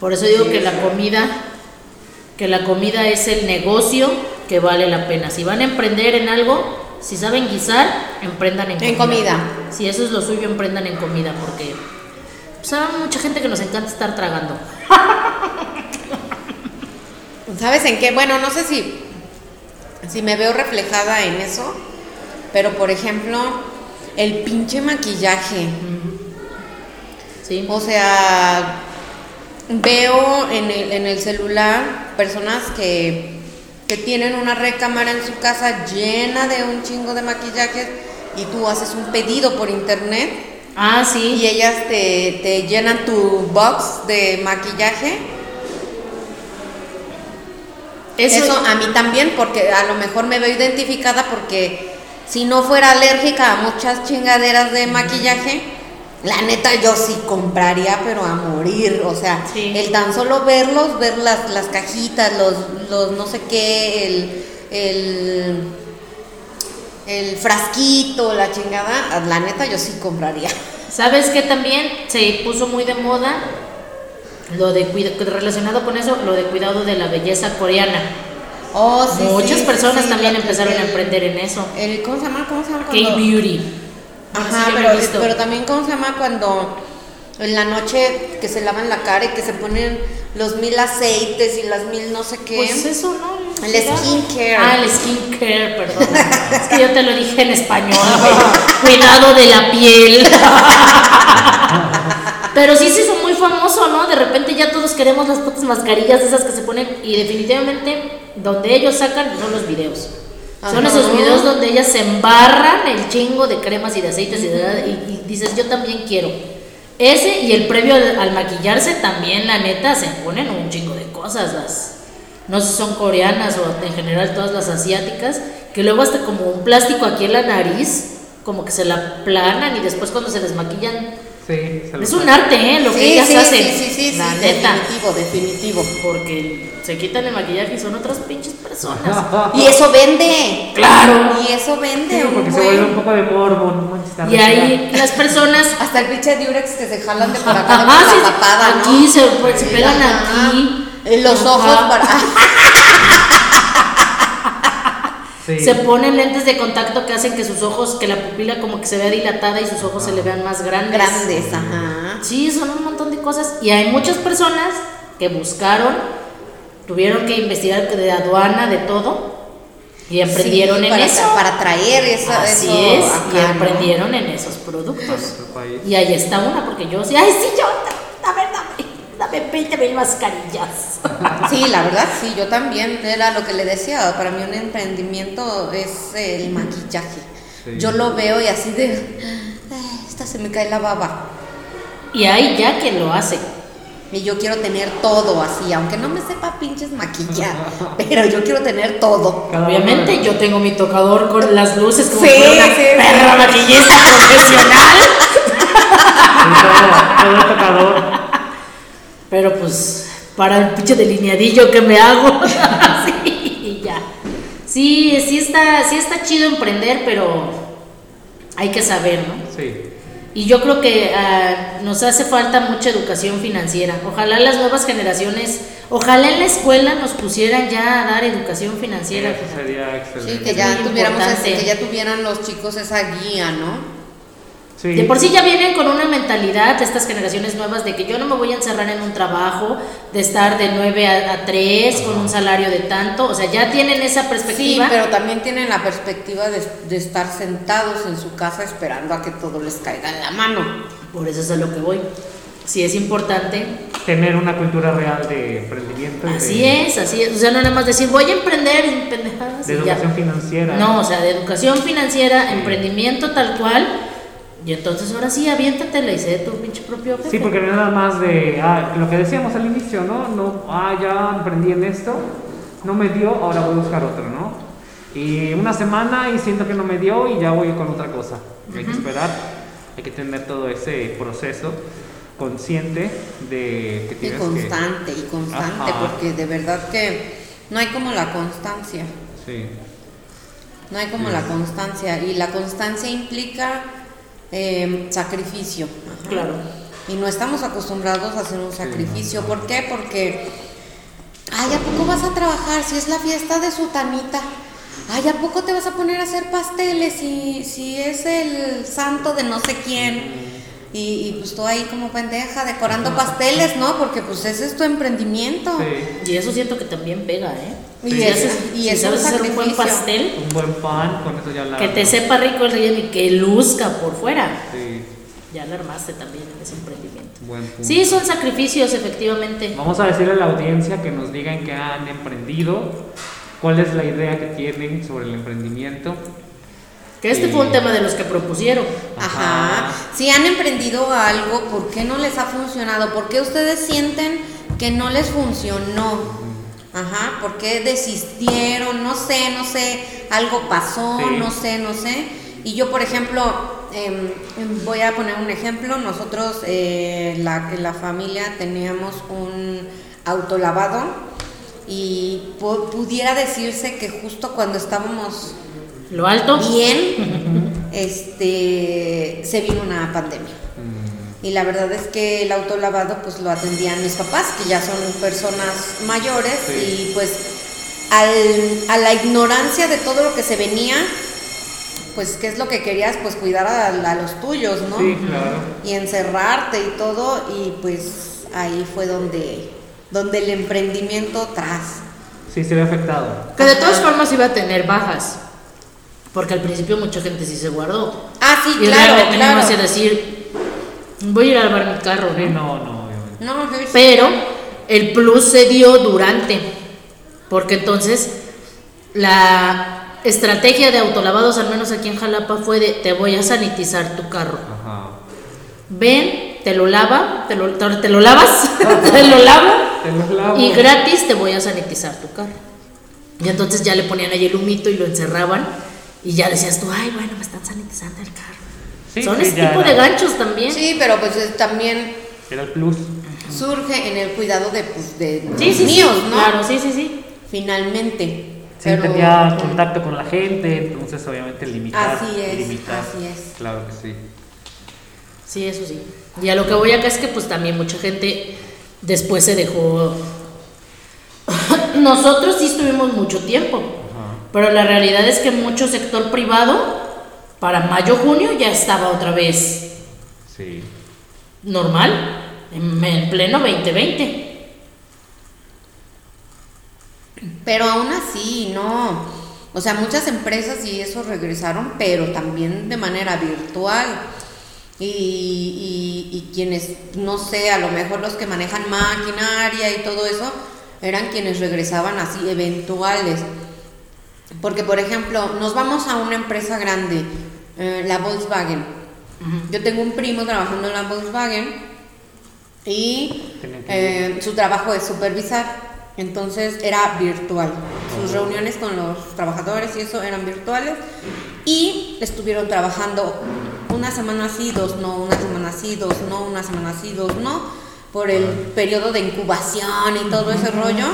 Por eso digo Sí, que la comida, que la comida es el negocio que vale la pena. Si van a emprender en algo, si saben guisar, emprendan en, En comida. Si eso es lo suyo, emprendan en comida, porque pues, hay mucha gente que nos encanta estar tragando. ¿Sabes en qué? Bueno, no sé si, si me veo reflejada en eso, pero por ejemplo, el pinche maquillaje. ¿sí? O sea, veo en el, en el celular personas que, que tienen una recámara en su casa llena de un chingo de maquillajes y tú haces un pedido por internet Ah, y sí. ellas te, te llenan tu box de maquillaje. Eso, Eso a mí también, porque a lo mejor me veo identificada porque si no fuera alérgica a muchas chingaderas de maquillaje, la neta yo sí compraría, pero a morir. O sea, Sí. el tan solo verlos, ver las, las cajitas, los, los no sé qué, el, el, el frasquito, la chingada, la neta yo sí compraría. ¿Sabes qué también se puso muy de moda? Lo de relacionado con eso, lo de cuidado de la belleza coreana. Oh, sí, Muchas sí, personas sí, también empezaron a emprender en eso. El, ¿Cómo se llama? ¿Cómo se llama? K-Beauty. Ajá, pero, visto. pero también cómo se llama cuando en la noche que se lavan la cara y que se ponen los mil aceites y las mil no sé qué. Pues eso, ¿no? El skincare. Ah, el skincare, perdón. es que yo te lo dije en español. Cuidado de la piel. Pero sí se hizo muy famoso, ¿no? De repente ya todos queremos las putas mascarillas esas que se ponen y definitivamente donde ellos sacan son los videos. Son esos videos donde ellas se embarran el chingo de cremas y de aceites y, de- y- y dices, yo también quiero. Ese y el previo al, maquillarse también, la neta, se ponen un chingo de cosas. Las, no sé si son coreanas o en general todas las asiáticas, que luego hasta como un plástico aquí en la nariz, como que se la planan y después cuando se les maquillan. Sí, se Es un arte, ¿eh? Lo que ellas sí, hacen. sí, sí, sí, la sí, neta. definitivo, definitivo. Porque se quitan el maquillaje y son otras pinches personas. Y eso vende. Claro. Y eso vende. Sí, porque se vuelve un poco de morbo, no manches, está Y ahí las personas Hasta el pinche Durex que se jalan de por acá de por la papada, ¿no? aquí se, pues, se pegan aquí. En los Ajá. ojos para. Sí. Se ponen lentes de contacto que hacen que sus ojos, que la pupila como que se vea dilatada y sus ojos se le vean más grandes. Grandes, ajá. Sí, son un montón de cosas. Y hay muchas personas que buscaron, tuvieron que investigar de aduana, de todo, y emprendieron Sí, en eso. Para traer eso. Así eso es, y emprendieron en esos productos. Y ahí está una, porque yo sí, ay, sí, yo, dame 20 mil mascarillas. Sí, la verdad, sí, yo también. Era lo que le decía. Para mí, un emprendimiento es el maquillaje. Sí. Yo lo veo y así de. "Ay, Esta se me cae la baba. Y hay ya quien lo hace. Y yo quiero tener todo así, aunque no me sepa pinches maquillar, pero yo quiero tener todo. Obviamente yo tengo mi tocador con las luces como Sí, una sí, perra sí. maquillista profesional. Todo, todo el tocador. Pero pues para el pinche delineadillo que me hago. sí, y ya. Sí, sí está, sí está chido emprender, pero hay que saber, ¿no? Sí. Y yo creo que ah, nos hace falta mucha educación financiera. Ojalá las nuevas generaciones, ojalá en la escuela nos pusieran ya a dar educación financiera. Eso sería excelente. Sí, que ya muy tuviéramos ese- que ya tuvieran los chicos esa guía, ¿no? Sí. De por sí ya vienen con una mentalidad estas generaciones nuevas de que yo no me voy a encerrar en un trabajo, de estar de 9 a, a 3 con un salario de tanto, o sea, ya tienen esa Sí, perspectiva. pero también tienen la perspectiva de, de estar sentados en su casa esperando a que todo les caiga en la mano. Por eso es a lo que voy. Sí es importante tener una cultura real de emprendimiento. Así de, es, así es. O sea, no nada más decir, voy a emprender pendejadas. De y ya. educación financiera. No, o sea, de educación financiera, Sí. emprendimiento tal cual. Y entonces ahora sí, aviéntatela y sé tu pinche propio jefe. Sí, porque no es nada más de ah, lo que decíamos al inicio, ¿no? no ah, ya emprendí en esto, no me dio, ahora voy a buscar otro, ¿no? Y una semana y siento que no me dio y ya voy con otra cosa. Hay que esperar, hay que tener todo ese proceso consciente de que Y tienes constante, y constante, Ajá. porque de verdad que no hay como la constancia. Sí. No hay como Yes. la constancia. Y la constancia implica eh, sacrificio. Ajá. Claro. Y no estamos acostumbrados a hacer un sacrificio. ¿Por qué? Porque, ay, ¿a poco vas a trabajar si es la fiesta de Sutanita? Ay, ¿a poco te vas a poner a hacer pasteles si, si es el santo de no sé quién? Y, y pues tú ahí como pendeja decorando pasteles, ¿no? Porque pues ese es tu emprendimiento. Sí. Y eso siento que también pega, ¿eh? Y Si es- haces- y si es sabes hacer un buen pastel, Un buen pan, con eso ya la... que te sepa rico el relleno y que luzca por fuera. Sí, Ya la armaste también en ese emprendimiento. buen punto. Sí, son sacrificios, efectivamente. Vamos a decirle a la audiencia que nos digan que han emprendido, cuál es la idea que tienen sobre el emprendimiento. Que este fue un tema de los que propusieron. Ajá. Ajá. Si han emprendido algo, ¿por qué no les ha funcionado? ¿Por qué ustedes sienten que no les funcionó? Ajá, ¿por qué desistieron? No sé, no sé, algo pasó, Sí. no sé, no sé. Y yo, por ejemplo, em, em, voy a poner un ejemplo. Nosotros, eh, la, en la familia, teníamos un autolavado y pu- pudiera decirse que justo cuando estábamos Lo alto. bien, este, se vino una pandemia. Y la verdad es que el autolavado pues lo atendían mis papás, que ya son personas mayores, Sí. y pues al, a la ignorancia de todo lo que se venía, pues qué es lo que querías, pues cuidar a, a los tuyos, ¿no? Sí, claro. Y encerrarte y todo, y pues ahí fue donde, donde el emprendimiento tras. Sí, se ve afectado. Que de todas formas iba a tener bajas. Porque al principio mucha gente sí se guardó. Ah, sí, y claro, realmente no claro. iba a decir, voy a ir a lavar mi carro, ¿no? no, no, obviamente. No, Pero el plus se dio durante. Porque entonces la estrategia de autolavados, al menos aquí en Jalapa, fue de te voy a sanitizar tu carro. Ajá. Ven, te lo lava, te lo, te lo lavas, te lo lavo Te los lavo. y gratis te voy a sanitizar tu carro. Y entonces ya le ponían ahí el humito y lo encerraban y ya decías tú, ay, bueno, me están sanitizando el carro. Sí, Son sí, ese tipo era- de ganchos también. Sí, pero pues también Era el plus. surge en el cuidado de, pues, de sí, sí, míos, sí, ¿no? Claro, sí, sí, sí. Finalmente. Sí, tenía contacto con la gente, entonces obviamente limitar. Así es, limitar. así es. Claro que sí. Sí, eso sí. Y a lo que voy acá es que pues también mucha gente después se dejó... Nosotros sí estuvimos mucho tiempo. Pero la realidad es que mucho sector privado para mayo, junio ya estaba otra vez Sí. normal, en, en pleno 2020. Pero aún así, no. O sea, muchas empresas y eso regresaron, pero también de manera virtual. Y, y- y quienes, no sé, a lo mejor los que manejan maquinaria y todo eso, eran quienes regresaban así, eventuales. Porque, por ejemplo, nos vamos a una empresa grande, eh, la Volkswagen. Yo tengo un primo trabajando en la Volkswagen y eh, su trabajo es supervisar. Entonces era virtual. Sus reuniones con los trabajadores y eso eran virtuales. Y estuvieron trabajando una semana sí, dos no, una semana sí, dos no, una semana sí, dos no, por el periodo de incubación y todo ese rollo.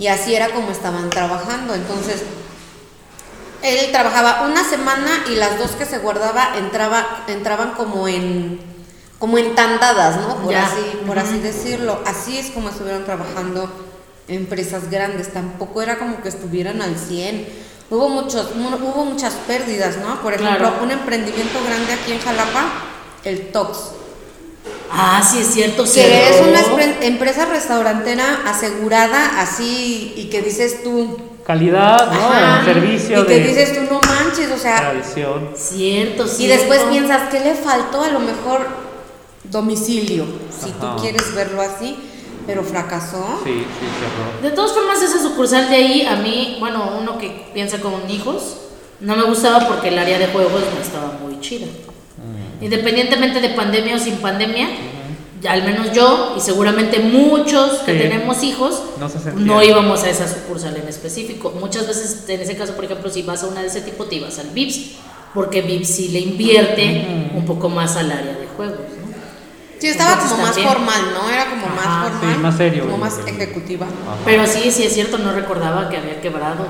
Y así era como estaban trabajando. Entonces, él trabajaba una semana y las dos que se guardaba entraba, entraban como en como en tandadas, ¿no? Por Ya. así, por así decirlo. Así es como estuvieron trabajando empresas grandes. Tampoco era como que estuvieran al 100. Hubo muchos, mu- hubo muchas pérdidas, ¿no? Por ejemplo, Claro. un emprendimiento grande aquí en Jalapa, el Tox. Ah, sí es cierto, Que es una empresa restaurantera asegurada así y que dices tú, Calidad, ¿no? Ajá. Servicio y que de dices tú, no manches, o sea, tradición. Cierto, y cierto. después piensas, ¿qué le faltó? A lo mejor domicilio, si Ajá. tú quieres verlo así, pero fracasó. Sí, sí, cerró. De todas formas, esa sucursal de ahí, a mí, bueno, uno que piensa con hijos, no me gustaba porque el área de juegos no estaba muy chida. Mm. Independientemente de pandemia o sin pandemia, ya al menos yo y seguramente muchos que Sí. tenemos hijos, No se sentía. no íbamos a esa sucursal en específico. Muchas veces, en ese caso, por ejemplo, si vas a una de ese tipo, te ibas al VIPS, porque VIPS sí le invierte un poco más al área de juegos. ¿no? Sí, estaba Entonces, como más formal, ¿no? Era como Ajá, más formal. sí, más serio, Como más ejecutiva. Ajá. Pero sí, sí es cierto, no recordaba que había quebrado.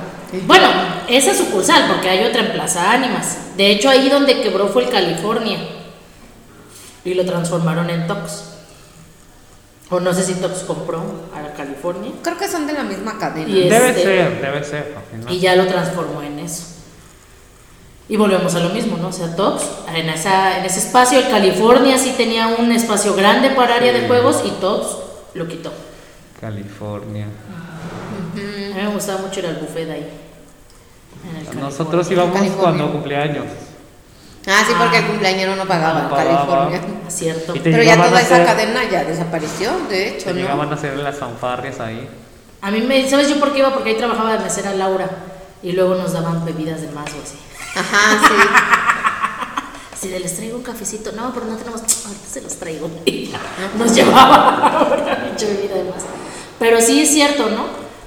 Bueno, esa sucursal, porque hay otra en Plaza Ánimas. De hecho, ahí donde quebró fue el California. Y lo transformaron en Tox. O no sé si Tox compró a la California. Creo que son de la misma cadena. Y Debe este- ser, debe ser. al final. Y ya lo transformó en eso. Y volvemos a lo mismo, ¿no? O sea, Tox, en, esa, en ese espacio, el California sí tenía un espacio grande para área de juegos y Tox lo quitó. California. A mí me gustaba mucho ir al buffet de ahí. en el Nosotros California. íbamos cuando cumpleaños. Ah, sí, porque el cumpleañero no pagaba, No pagaba. California. Ah, Cierto. Pero ya toda esa hacer- cadena ya desapareció, de hecho, ¿no? llegaban a hacer las fanfarrias ahí. A mí me, ¿sabes yo por qué iba? Porque ahí trabajaba de mesera Laura y luego nos daban bebidas de más o así. Ajá, sí. Si les traigo un cafecito, no, pero no tenemos, ahorita se los traigo. Nos llevaba pinche bebida de más. Pero sí es cierto, ¿no?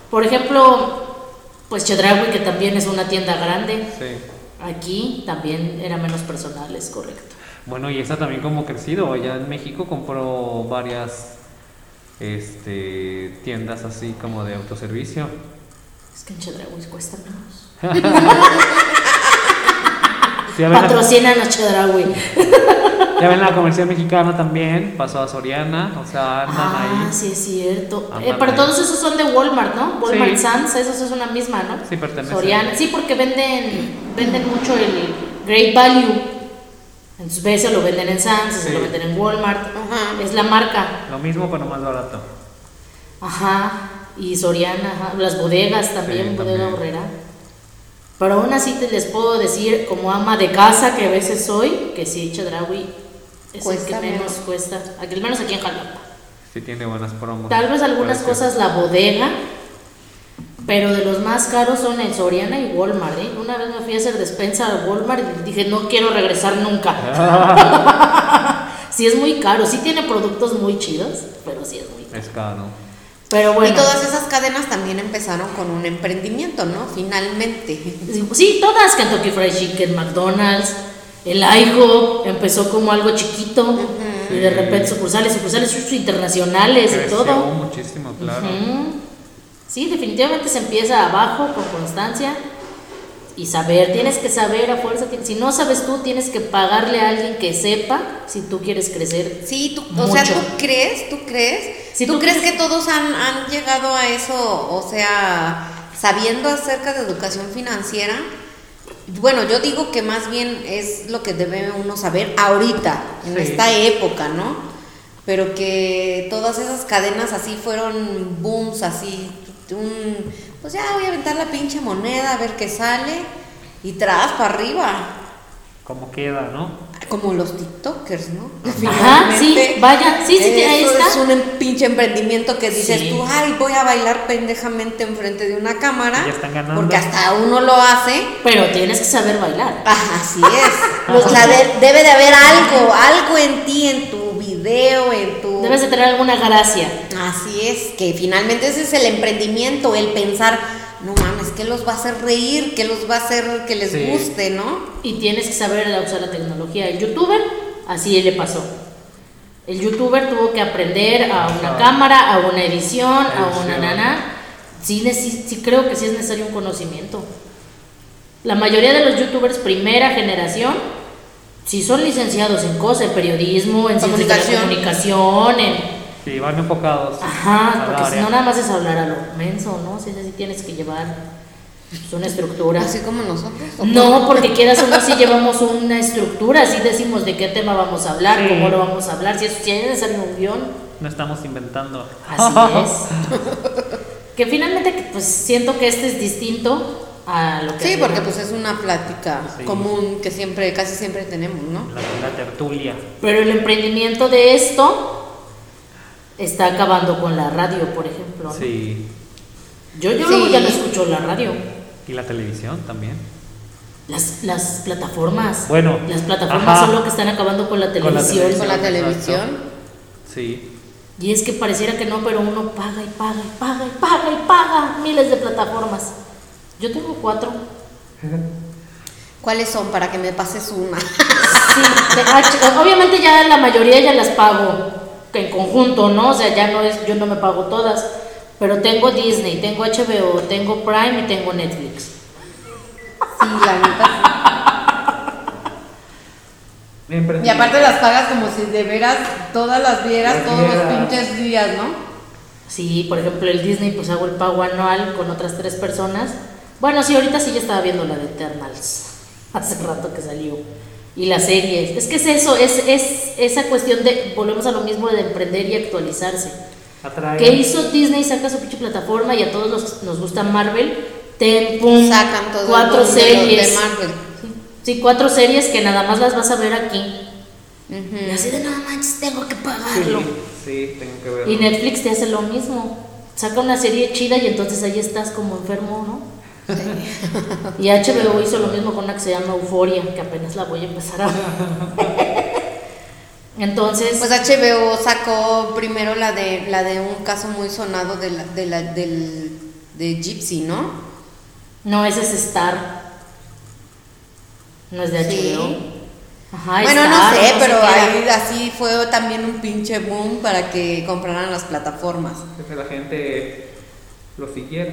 Por ejemplo, pues Chedraui, que también es una tienda grande, Sí. Aquí también era menos personal, es correcto. Bueno, y esa también como crecido. Allá en México compró varias este, tiendas así como de autoservicio. Es que en Chedraui cuesta menos. Ven la, Patrocinan a Chedraui. ya ven la comercial mexicana también, pasó a Soriana, o sea, andan Ah, ahí. sí es cierto. Eh, pero ahí. todos esos son de Walmart, ¿no? Walmart Sí. Sans, esos es una misma, ¿no? Sí, pertenecen. Soriana. Sí, porque venden venden mucho el Great Value. En sus veces lo venden en Sans, se Sí. lo venden en Walmart. Ajá. Es la marca. Lo mismo, pero más barato. Ajá. Y Soriana, ajá. las bodegas también, Sí, bodega horrera. Pero aún así te les puedo decir, como ama de casa que a veces soy, que sí, Chedraui es Cuesta el que menos menos. cuesta, aquí- al menos aquí en Jalapa. Sí tiene buenas promos. Tal vez algunas cosas la bodega, pero de los más caros son el Soriana y Walmart. ¿eh? Una vez me fui a hacer despensa a Walmart y dije, no quiero regresar nunca. sí es muy caro, sí tiene productos muy chidos, pero sí es muy caro. Es caro. Pero bueno, Y todas esas cadenas también empezaron con un emprendimiento, ¿no? Finalmente. sí, todas, Kentucky Fried Chicken, McDonald's, el IHOP empezó como algo chiquito y de repente sucursales, sucursales internacionales y Creció todo. muchísimo, claro. Ujú. Sí, definitivamente se empieza abajo con constancia y saber, tienes que saber a fuerza, si no sabes tú, tienes que pagarle a alguien que sepa si tú quieres crecer. Sí, tú, o sea. ¿tú crees? ¿Tú crees? Si ¿Tú, tú crees crees- que todos han, han llegado a eso, o sea, sabiendo acerca de educación financiera? Bueno, yo digo que más bien es lo que debe uno saber ahorita, en Sí. esta época, ¿no? Pero que todas esas cadenas así fueron booms, así, un, pues ya voy a aventar la pinche moneda a ver qué sale y tras para arriba. Como queda, ¿no? Como los TikTokers, ¿no? Ajá, sí, Finalmente, vaya, sí, sí, ahí está. Es un em- pinche emprendimiento que dices Sí. tú, ay, voy a bailar pendejamente enfrente de una cámara. Ya están ganando. Porque hasta uno lo hace. Pero tienes que saber bailar. Así es. O sea, de- debe de haber algo, algo en ti, en tu video, en tu. Debes de tener alguna gracia. Así es, que finalmente ese es el emprendimiento, el pensar, no mames, ¿qué los va a hacer reír? ¿Qué los va a hacer que les Sí. guste, no? Y tienes que saber usar la tecnología. El youtuber, así le pasó. El youtuber tuvo que aprender a una Ajá. cámara, a una edición, a una nana. Sí, neces- sí creo que sí es necesario un conocimiento. La mayoría de los youtubers primera generación, sí son licenciados en cosas, en periodismo, en ciencias de Comunicación. comunicación, en... Sí, van enfocados. Ajá, porque si no nada más es hablar a lo menso, ¿no? Sí, sí tienes que llevar pues, una estructura. Así como nosotros. ¿o No, porque quieras o no, si llevamos una estructura, si decimos de qué tema vamos a hablar, Sí. cómo lo vamos a hablar, si es, si es necesario un guion, No estamos inventando. así es. que finalmente, pues siento que este es distinto a lo que Sí, porque pues es una plática Sí. común que siempre, casi siempre tenemos, ¿no? La, la tertulia. Pero el emprendimiento de esto está acabando con la radio, por ejemplo. ¿no? Sí. Yo, yo Sí. luego ya no escucho la radio. Y la televisión también. Las, las plataformas. Bueno, Las plataformas ajá. son lo que están acabando con la Con la televisión. Con la televisión. Sí. Y es que pareciera que no, pero uno paga y paga y paga y paga y paga miles de plataformas. Yo tengo cuatro. ¿Cuáles son para que me pases una? Sí, de H- obviamente ya la mayoría ya las pago en conjunto, ¿no? O sea, ya no es, yo no me pago todas, pero tengo Disney, tengo HBO, tengo Prime y tengo Netflix. Sí, la neta. sí. Y aparte las pagas como si de veras todas las vieras Las todos los pinches días, ¿no? Sí, por ejemplo, el Disney, pues hago el pago anual con otras tres personas. Bueno, sí, ahorita sí ya estaba viendo la de Eternals, hace rato que salió. Y las series. Es que es eso, es, es esa cuestión de, volvemos a lo mismo de emprender y actualizarse. Atrae. ¿Qué hizo Disney? Saca su pinche plataforma y a todos los, nos gusta Marvel. Ten, pum, Sacan todo cuatro el series. de Marvel. Sí, cuatro series que nada más las vas a ver aquí. Ujú. Y así de no manches, tengo que Sí, pagarlo. sí, tengo que verlo. Y Netflix te hace lo mismo. Saca una serie chida y entonces ahí estás como enfermo, ¿no? Y HBO hizo lo mismo con una que se llama Euforia, que apenas la voy a empezar a ver. Entonces, Pues HBO sacó primero la de la de un caso muy sonado de la, de la, del de Gypsy, ¿no? no, ese es Star. No es de Sí. HBO. Ajá, bueno, no sé, pero ahí así fue también un pinche boom para que compraran las plataformas. Que la gente lo siguiera.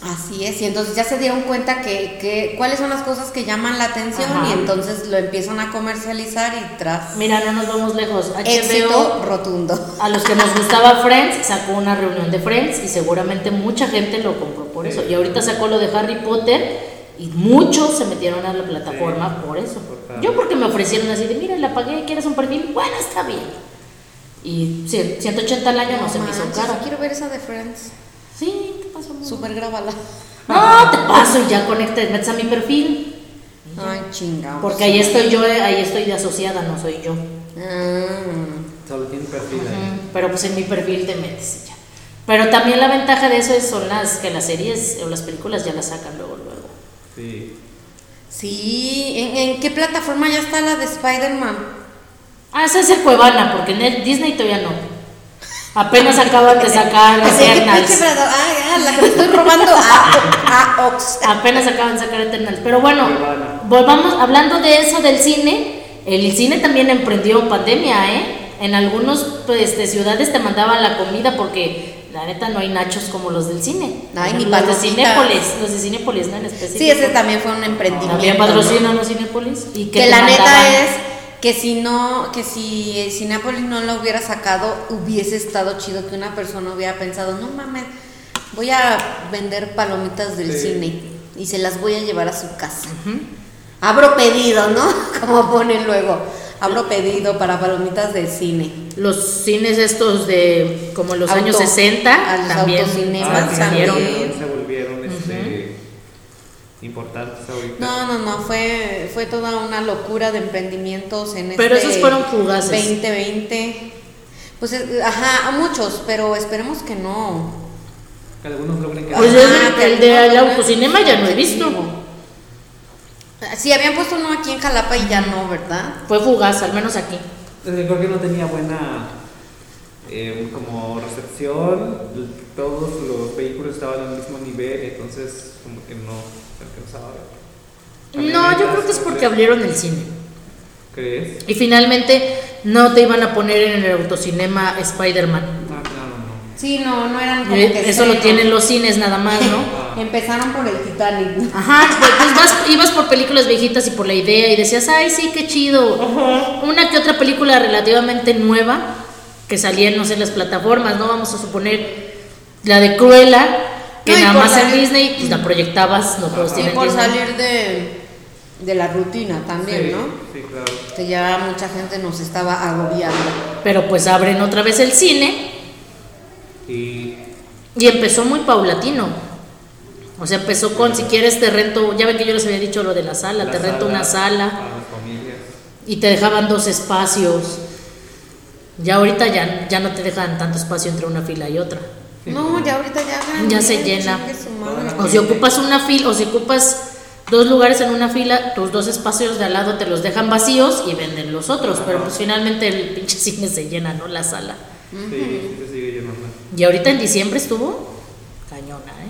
Así es, y entonces ya se dieron cuenta que, que cuáles son las cosas que llaman la atención Ajá. y entonces lo empiezan a comercializar y tras Mira, no nos vamos lejos. éxito HBO, rotundo. a los que nos gustaba Friends, sacó una reunión de Friends y seguramente mucha gente lo compró por eso. Y ahorita sacó lo de Harry Potter y muchos se metieron a la plataforma por eso. Por Yo porque me ofrecieron así de, mira, la pagué, ¿quieres un perfil? Bueno, está bien. Y cien- 180 al año no, se me hizo caro. yo quiero ver esa de Friends. Sí, Super grábala. No, te paso y ya conecta, metes a mi perfil. Ay, chingados. Porque ahí estoy yo, eh, ahí estoy de asociada, no soy yo. Ah. Solo tiene perfil ahí. Pero pues en mi perfil te metes y ya. Pero también la ventaja de eso es, son las que las series o las películas ya las sacan luego, luego. Sí. Sí, ¿En, en qué plataforma ya está la de Spider-Man? Ah, esa es el Cuevana, porque en el Disney todavía no. Apenas acaban de sacar Así que Eternals. Ah, ya, la que me estoy robando a, a Ox. Apenas acaban de sacar Eternals. Pero bueno, volvamos, hablando de eso del cine, el cine también emprendió en pandemia, ¿eh? En algunas pues, de ciudades te mandaban la comida porque la neta no hay nachos como los del cine. Ay, ni los de. Cinépolis, los de Cinépolis, ¿no? En específico. Sí, ese también fue un emprendimiento. También ¿no? patrocinan los Cinépolis. Y que, la neta es que si no, que si el Cinépolis no lo hubiera sacado, hubiese estado chido que una persona hubiera pensado, no mames, voy a vender palomitas del Sí. cine y se las voy a llevar a su casa. Abro pedido, ¿no? Como ponen luego. Abro pedido para palomitas del cine. Los cines estos de como los Auto- años 60 a los también Ah, también. salieron, se volvieron este, importantes ahorita. No, no, no, fue, fue toda una locura de emprendimientos en Pero este esos fueron fugaces. 2020. Pues, es- ajá, a muchos, pero esperemos que no. Que algunos logren que Pues Ajá, es el- que el de logren autocinema ya no he visto. objetivo. Sí, habían puesto uno aquí en Jalapa y ya no, ¿verdad? Fue fugaz, al menos aquí. Creo que no tenía buena eh, como recepción, todos los vehículos estaban al mismo nivel, entonces como que no se alcanzaba. No, yo creo que es porque abrieron el cine. ¿Crees? Y finalmente no te iban a poner en el autocinema Spider-Man. Ah, no, no, no. Sí, no, no eran como Eh, que Eso lo tienen los cines nada más, ¿no? Ah, Empezaron por el Titanic. Ajá, pues, pues vas, ibas por películas viejitas y por la idea y decías, ay, sí, qué chido. Una que otra película relativamente nueva que salía, no sé, en las plataformas, ¿no? Vamos a suponer la de Cruella, que No, y nada por más en salir- Disney, pues la proyectabas, no todos Y tienen por Disney. salir de, de la rutina también, sí, ¿no? Sí, claro. Que ya mucha gente nos estaba agobiando. Pero pues abren otra vez el cine Y y empezó muy paulatino. O sea, empezó con, si quieres te rento, ya ven que yo les había dicho lo de la sala, La te rento una sala Para las familias. y te dejaban dos espacios. Ya ahorita ya, ya no te dejan tanto espacio entre una fila y otra. No, ya ahorita ya ganan Ya se llena. O si ocupas una fila, o si ocupas dos lugares en una fila, tus dos espacios de al lado te los dejan vacíos y venden los otros, pero pues finalmente el pinche cine se llena, ¿no? La sala. Sí, sí se sigue llenando. Y ahorita en diciembre estuvo cañona, ¿eh?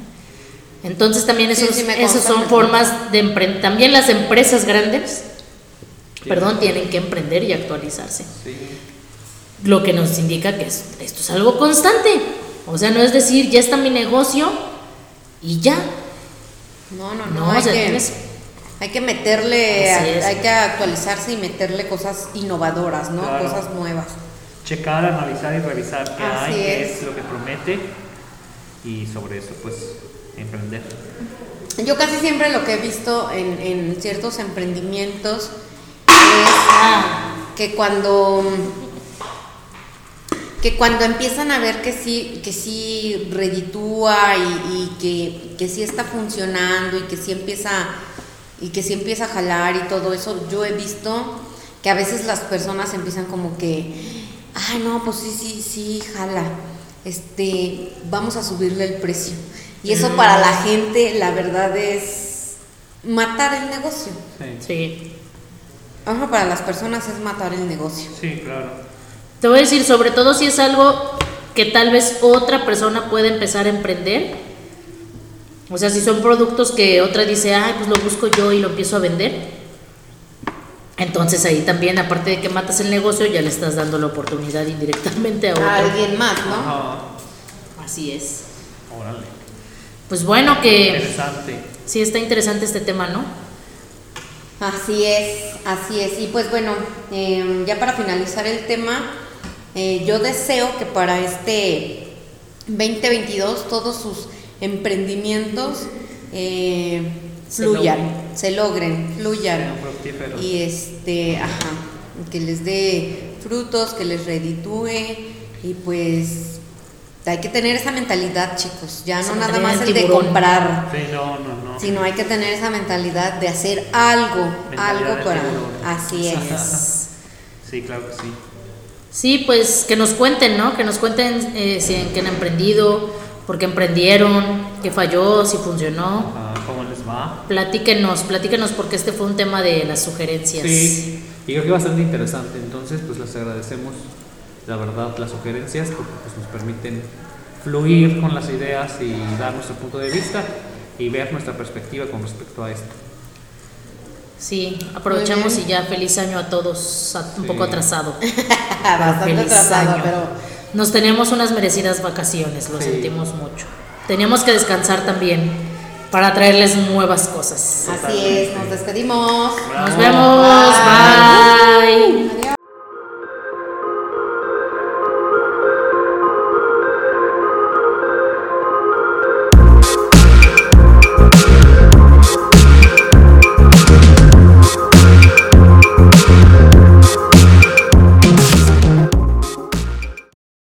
Entonces también esos, sí esas son formas de emprender. También las empresas grandes, perdón, tienen que emprender y actualizarse. Sí. Lo que nos indica que es- esto es algo constante. O sea, no es decir, ya está mi negocio y ya. No, no, no. No, hay, o sea, que, tienes- hay que meterle, hay que actualizarse y meterle cosas innovadoras, ¿no? Claro. Cosas nuevas. Checar, analizar y revisar qué Así hay, qué es. es lo que promete y sobre eso pues emprender. Yo casi siempre lo que he visto en, en ciertos emprendimientos es Ah, que cuando que cuando empiezan a ver que sí que sí reditúa y, y que, que sí está funcionando y que sí empieza y que sí empieza a jalar y todo eso yo he visto que a veces las personas empiezan como que ay no pues sí sí sí jala. Este vamos a subirle el precio y eso para la gente la verdad es matar el negocio. Sí, sí. Ajá, para las personas es matar el negocio. Sí, claro. Te voy a decir, sobre todo si es algo que tal vez otra persona puede empezar a emprender. O sea, si son productos que otra dice, ay, pues lo busco yo y lo empiezo a vender. Entonces ahí también, aparte de que matas el negocio, ya le estás dando la oportunidad indirectamente a a otro. alguien más no Ajá. Así es. Órale. Pues bueno, que Interesante. sí está interesante este tema, ¿no? Así es, así es. Y pues bueno, eh, ya para finalizar el tema, eh, yo deseo que para este 2022 todos sus emprendimientos eh, Se fluyan, logren. se logren, fluyan. Fructíferos. Y este, ajá, que les dé frutos, que les reditúe y pues hay que tener esa mentalidad, chicos. Ya no nada más el de comprar Sí, no, no, no. sino hay que tener esa mentalidad de hacer algo, Mentalidad algo para... Así es. Sí, claro que sí. Sí, pues que nos cuenten, ¿no? Que nos cuenten eh, si en qué han emprendido, por qué emprendieron, qué falló, si funcionó. Ajá, ¿Cómo les va? Platíquenos, platíquenos porque este fue un tema de las sugerencias. Sí, y creo que bastante interesante. Entonces, pues les agradecemos, la verdad, las sugerencias porque pues, nos permiten fluir con las ideas y dar nuestro punto de vista y ver nuestra perspectiva con respecto a esto. Sí, aprovechamos y ya feliz año a todos, a- un Sí. poco atrasado. Bastante Feliz atrasado, año. pero Nos tenemos unas merecidas vacaciones, lo Sí. sentimos mucho. Teníamos que descansar también para traerles nuevas cosas. así es. Nos despedimos. Nos vemos, bye.